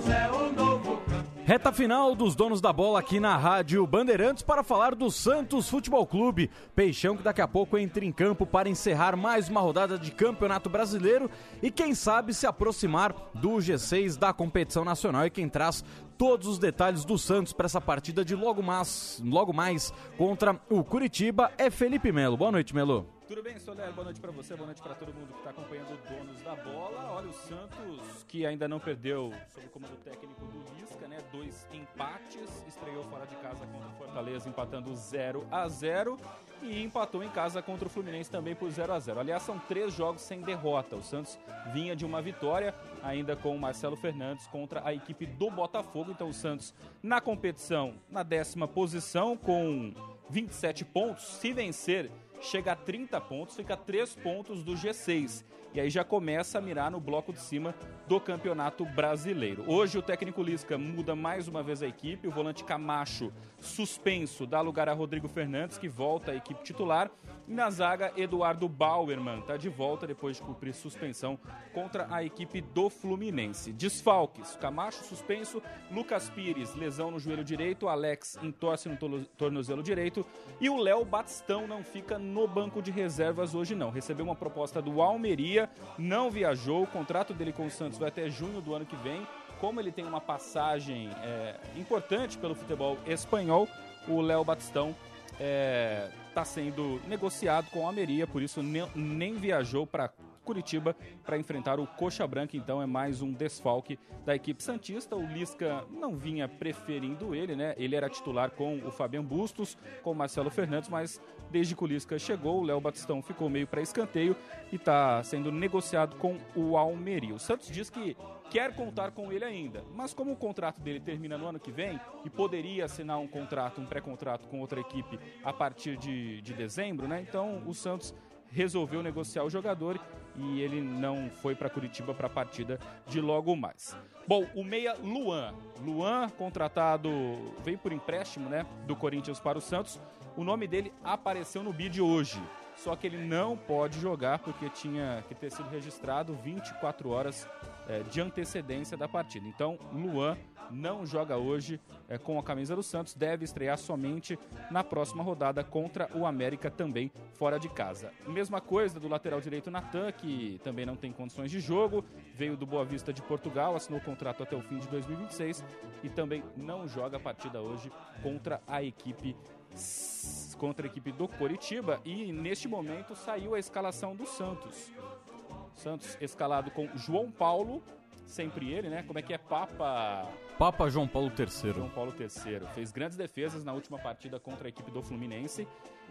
Reta final dos donos da bola aqui na Rádio Bandeirantes para falar do Santos Futebol Clube. Peixão que daqui a pouco entra em campo para encerrar mais uma rodada de Campeonato Brasileiro e quem sabe se aproximar do G6 da competição nacional e quem traz todos os detalhes do Santos para essa partida de logo mais, logo mais contra o Curitiba é Felipe Melo. Boa noite, Melo. Tudo bem, Soler? Boa noite para você, boa noite para todo mundo que está acompanhando o Donos da Bola. Olha, o Santos, que ainda não perdeu sob o comando técnico do Lisca, né? Dois empates, estreou fora de casa contra o Fortaleza, empatando 0 a 0 e empatou em casa contra o Fluminense também por 0 a 0 Aliás, são três jogos sem derrota. O Santos vinha de uma vitória, ainda com o Marcelo Fernandes contra a equipe do Botafogo. Então, o Santos na competição, na décima posição, com 27 pontos. Se vencer chega a 30 pontos, fica a 3 pontos do G6. E aí já começa a mirar no bloco de cima do Campeonato Brasileiro. Hoje o técnico Lisca muda mais uma vez a equipe, o volante Camacho suspenso dá lugar a Rodrigo Fernandes, que volta à equipe titular, e na zaga Eduardo Bauerman está de volta depois de cumprir suspensão contra a equipe do Fluminense. Desfalques, Camacho suspenso, Lucas Pires, lesão no joelho direito, Alex entorce no tornozelo direito e o Léo Batistão não fica no banco de reservas hoje não. Recebeu uma proposta do Almeria, não viajou, o contrato dele com o Santos vai até junho do ano que vem. Como ele tem uma passagem é, importante pelo futebol espanhol, o Léo Batistão está é, tá sendo negociado com o Almeria, por isso nem, nem viajou para Curitiba para enfrentar o Coxa Branca, então é mais um desfalque da equipe Santista. O Lisca não vinha preferindo ele, né? Ele era titular com o Fabian Bustos, com o Marcelo Fernandes, mas desde que o Lisca chegou, o Léo Batistão ficou meio para escanteio e está sendo negociado com o Almeria. O Santos diz que quer contar com ele ainda, mas como o contrato dele termina no ano que vem e poderia assinar um contrato, um pré-contrato com outra equipe a partir de, de dezembro, né? Então o Santos resolveu negociar o jogador e ele não foi para Curitiba para a partida de logo mais. Bom, o meia Luan. Luan, contratado, veio por empréstimo, né, do Corinthians para o Santos. O nome dele apareceu no bid hoje. Só que ele não pode jogar porque tinha que ter sido registrado 24 horas é, de antecedência da partida. Então, Luan não joga hoje é, com a camisa do Santos, deve estrear somente na próxima rodada contra o América, também fora de casa. Mesma coisa do lateral direito Natan, que também não tem condições de jogo, veio do Boa Vista de Portugal, assinou contrato até o fim de 2026 e também não joga a partida hoje contra a equipe contra a equipe do Coritiba e neste momento saiu a escalação do Santos. Santos escalado com João Paulo, sempre ele, né? Como é que é? Papa. Papa João Paulo III. João Paulo III. Fez grandes defesas na última partida contra a equipe do Fluminense.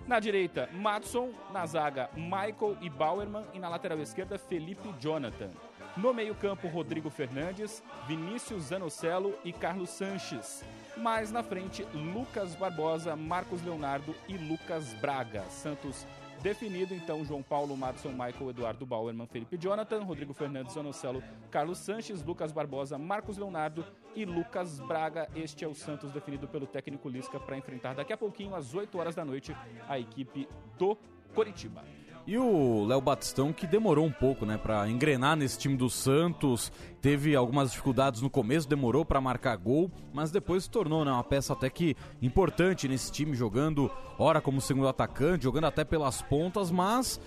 Na direita, Matson. Na zaga, Michael e Bauerman. E na lateral esquerda, Felipe Jonathan. No meio-campo, Rodrigo Fernandes, Vinícius Zanocelo e Carlos Sanches. Mais na frente, Lucas Barbosa, Marcos Leonardo e Lucas Braga. Santos Definido, então, João Paulo, Madison, Michael, Eduardo Bauerman, Felipe Jonathan, Rodrigo Fernandes, Zanocelo, Carlos Sanches, Lucas Barbosa, Marcos Leonardo e Lucas Braga. Este é o Santos definido pelo técnico Lisca para enfrentar daqui a pouquinho, às 8 horas da noite, a equipe do Coritiba. E o Léo Batistão, que demorou um pouco, né, para engrenar nesse time do Santos, teve algumas dificuldades no começo, demorou para marcar gol, mas depois se tornou, né, uma peça até que importante nesse time, jogando ora como segundo atacante, jogando até pelas pontas, mas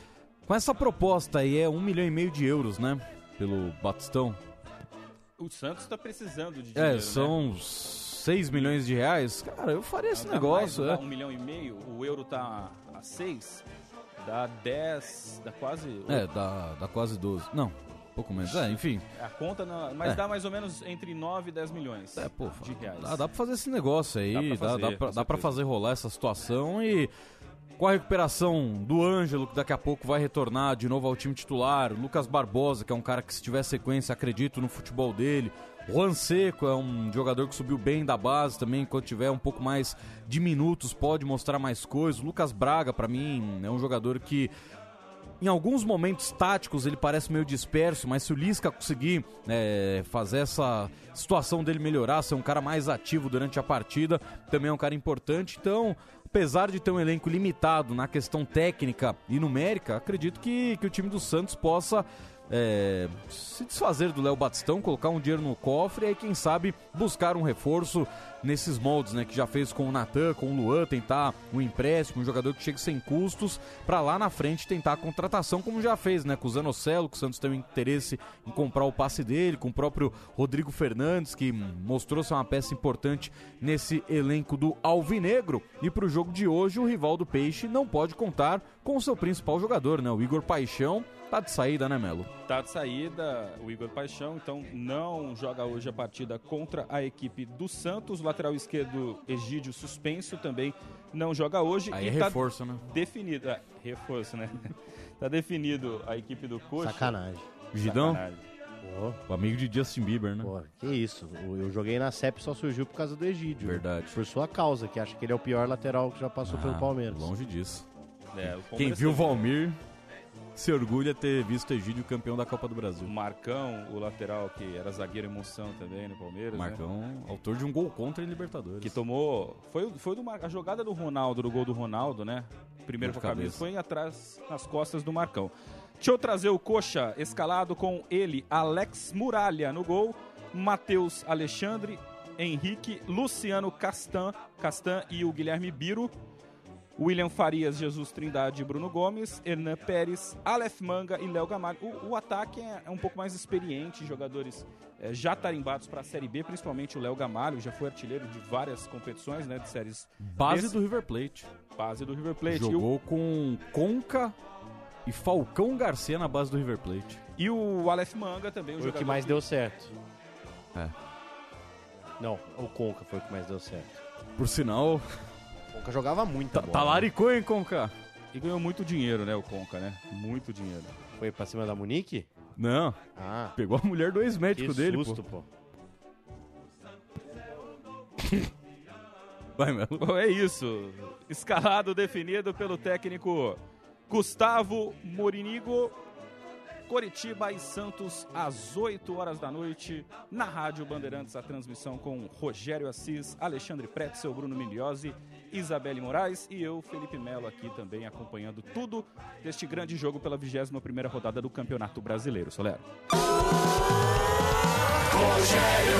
com essa proposta aí é um milhão e meio de euros, né, pelo Batistão. O Santos está precisando de é, dinheiro, É, são né? 6 milhões de reais. Cara, eu faria esse Dá negócio, mais, é. Um milhão e meio, o euro tá a 6, dá 10, dá quase... É, dá, dá quase 12. Não, pouco menos. É, enfim. A conta, não, mas É. dá mais ou menos entre 9 e 10 milhões É, pô, de reais. Dá, dá pra fazer esse negócio aí, Dá pra fazer, dá, pra, dá pra fazer rolar essa situação e com a recuperação do Ângelo, que daqui a pouco vai retornar de novo ao time titular, Lucas Barbosa, que é um cara que se tiver sequência, acredito no futebol dele. Juan Seco é um jogador que subiu bem da base também, quando tiver um pouco mais de minutos pode mostrar mais coisas. Lucas Braga, pra mim, é um jogador que em alguns momentos táticos ele parece meio disperso, mas se o Lisca conseguir é, fazer essa situação dele melhorar, ser um cara mais ativo durante a partida, também é um cara importante. Então, apesar de ter um elenco limitado na questão técnica e numérica, acredito que, que o time do Santos possa é, se desfazer do Léo Batistão, colocar um dinheiro no cofre e aí, quem sabe, buscar um reforço nesses moldes, né? Que já fez com o Natan, com o Luan, tentar um empréstimo, um jogador que chegue sem custos, para lá na frente tentar a contratação, como já fez, né? Com o Zanocelo, que o Santos tem um interesse em comprar o passe dele, com o próprio Rodrigo Fernandes, que mostrou ser uma peça importante nesse elenco do Alvinegro. E pro jogo de hoje, o rival do Peixe não pode contar com o seu principal jogador, né? O Igor Paixão. Tá de saída, né, Melo? Tá de saída o Igor Paixão, então não joga hoje a partida contra a equipe do Santos. O lateral esquerdo Egídio suspenso também não joga hoje. Aí E é tá reforço, né? Definido, é, reforço, né? tá definido a equipe do Coxa. Sacanagem. Gidão? Sacanagem. Pô, O amigo de Justin Bieber, né? pô, que isso. Eu joguei na CEP só surgiu por causa do Egídio. Verdade. Por sua causa, que acha que ele é o pior lateral que já passou pelo Ah, Palmeiras. Longe disso. É, o Quem viu o. Valmir. Se orgulha ter visto Egídio campeão da Copa do Brasil. Marcão, o lateral que era zagueiro emoção também no Palmeiras. Marcão, né? autor de um gol contra em Libertadores. Que tomou. Foi, foi do, a jogada do Ronaldo, do gol do Ronaldo, né? Primeiro com a camisa, foi atrás, nas costas do Marcão. Deixa eu trazer o Coxa escalado com ele, Alex Muralha no gol, Matheus Alexandre, Henrique, Luciano Castan, Castan e o Guilherme Biro. William Farias, Jesus Trindade e Bruno Gomes, Hernan Pérez, Aleph Manga e Léo Gamalho. O, o, ataque é, é, um pouco mais experiente, jogadores é, já tarimbados para a Série B, principalmente o Léo Gamalho, já foi artilheiro de várias competições, né, de séries Base Esse, do River Plate. Base do River Plate. Jogou o... com Conca e Falcão Garcia na base do River Plate. E o Aleph Manga também, o Foi o que mais que... deu certo. É. Não, o Conca foi o que mais deu certo. Por sinal, Conca jogava muito. Tá, talaricou, hein, Conca? E ganhou muito dinheiro, né, o Conca, né? Muito dinheiro. Foi pra cima da Munique? Não. Ah. Pegou a mulher do ex-médico dele, susto, pô. pô. Vai, mano. É isso. Escalado definido pelo técnico Gustavo Morinigo. Coritiba e Santos às 8 horas da noite na Rádio Bandeirantes a transmissão com Rogério Assis, Alexandre Pretzel, Bruno Migliozzi, Isabelle Moraes e eu, Felipe Melo aqui também acompanhando tudo deste grande jogo pela 21ª rodada do Campeonato Brasileiro. Solero. Rogério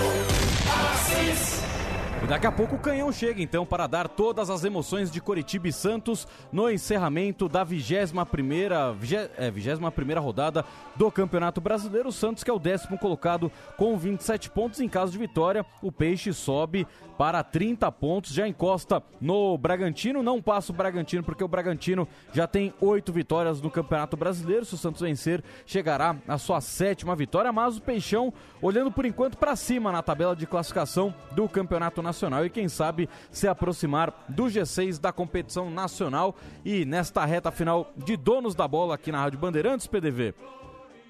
Assis. E daqui a pouco o canhão chega então para dar todas as emoções de Coritiba e Santos no encerramento da 21 primeira, é, 21 primeira rodada do Campeonato Brasileiro. O Santos que é o décimo colocado com 27 pontos em caso de vitória. O Peixe sobe para 30 pontos, já encosta no Bragantino, não passa o Bragantino porque o Bragantino já tem 8 vitórias no Campeonato Brasileiro. Se o Santos vencer, chegará à sua sétima vitória, mas o Peixão olhando por enquanto para cima na tabela de classificação do Campeonato Nacional e quem sabe se aproximar do G6 da competição nacional. E nesta reta final de donos da bola aqui na Rádio Bandeirantes, PDV,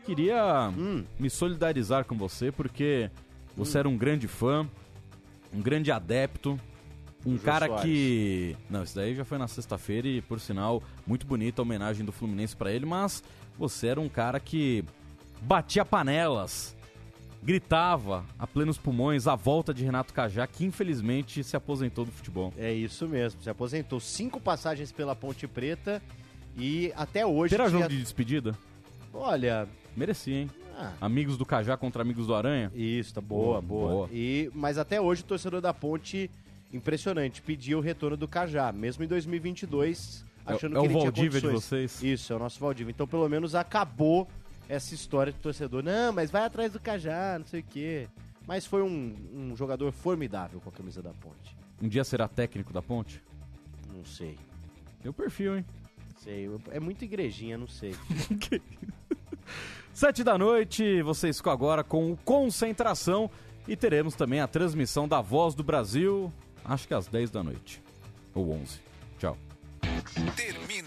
queria hum. me solidarizar com você porque você hum. era um grande fã, um grande adepto, um cara que. Não, isso daí já foi na sexta-feira e, por sinal, muito bonita a homenagem do Fluminense para ele, mas você era um cara que batia panelas gritava a plenos pulmões a volta de Renato Cajá, que infelizmente se aposentou do futebol. É isso mesmo, se aposentou. Cinco passagens pela Ponte Preta e até hoje. Terá tinha... jogo de despedida? Olha. Merecia, hein? Ah. Amigos do Cajá contra amigos do Aranha? Isso, tá boa, boa. boa. E, mas até hoje o torcedor da Ponte, impressionante, pediu o retorno do Cajá, mesmo em 2022, achando é, é que ele tinha condições. É o Valdívia de vocês? Isso, é o nosso Valdívia. Então pelo menos acabou essa história do torcedor. Não, mas vai atrás do Cajá, não sei o quê. Mas foi um, um jogador formidável com a camisa da Ponte. Um dia será técnico da Ponte? Não sei. Tem o perfil, hein? Sei. É muito igrejinha, não sei. Sete da noite, vocês ficam agora com concentração e teremos também a transmissão da Voz do Brasil, acho que às 10 da noite. Ou 11. Tchau. Termina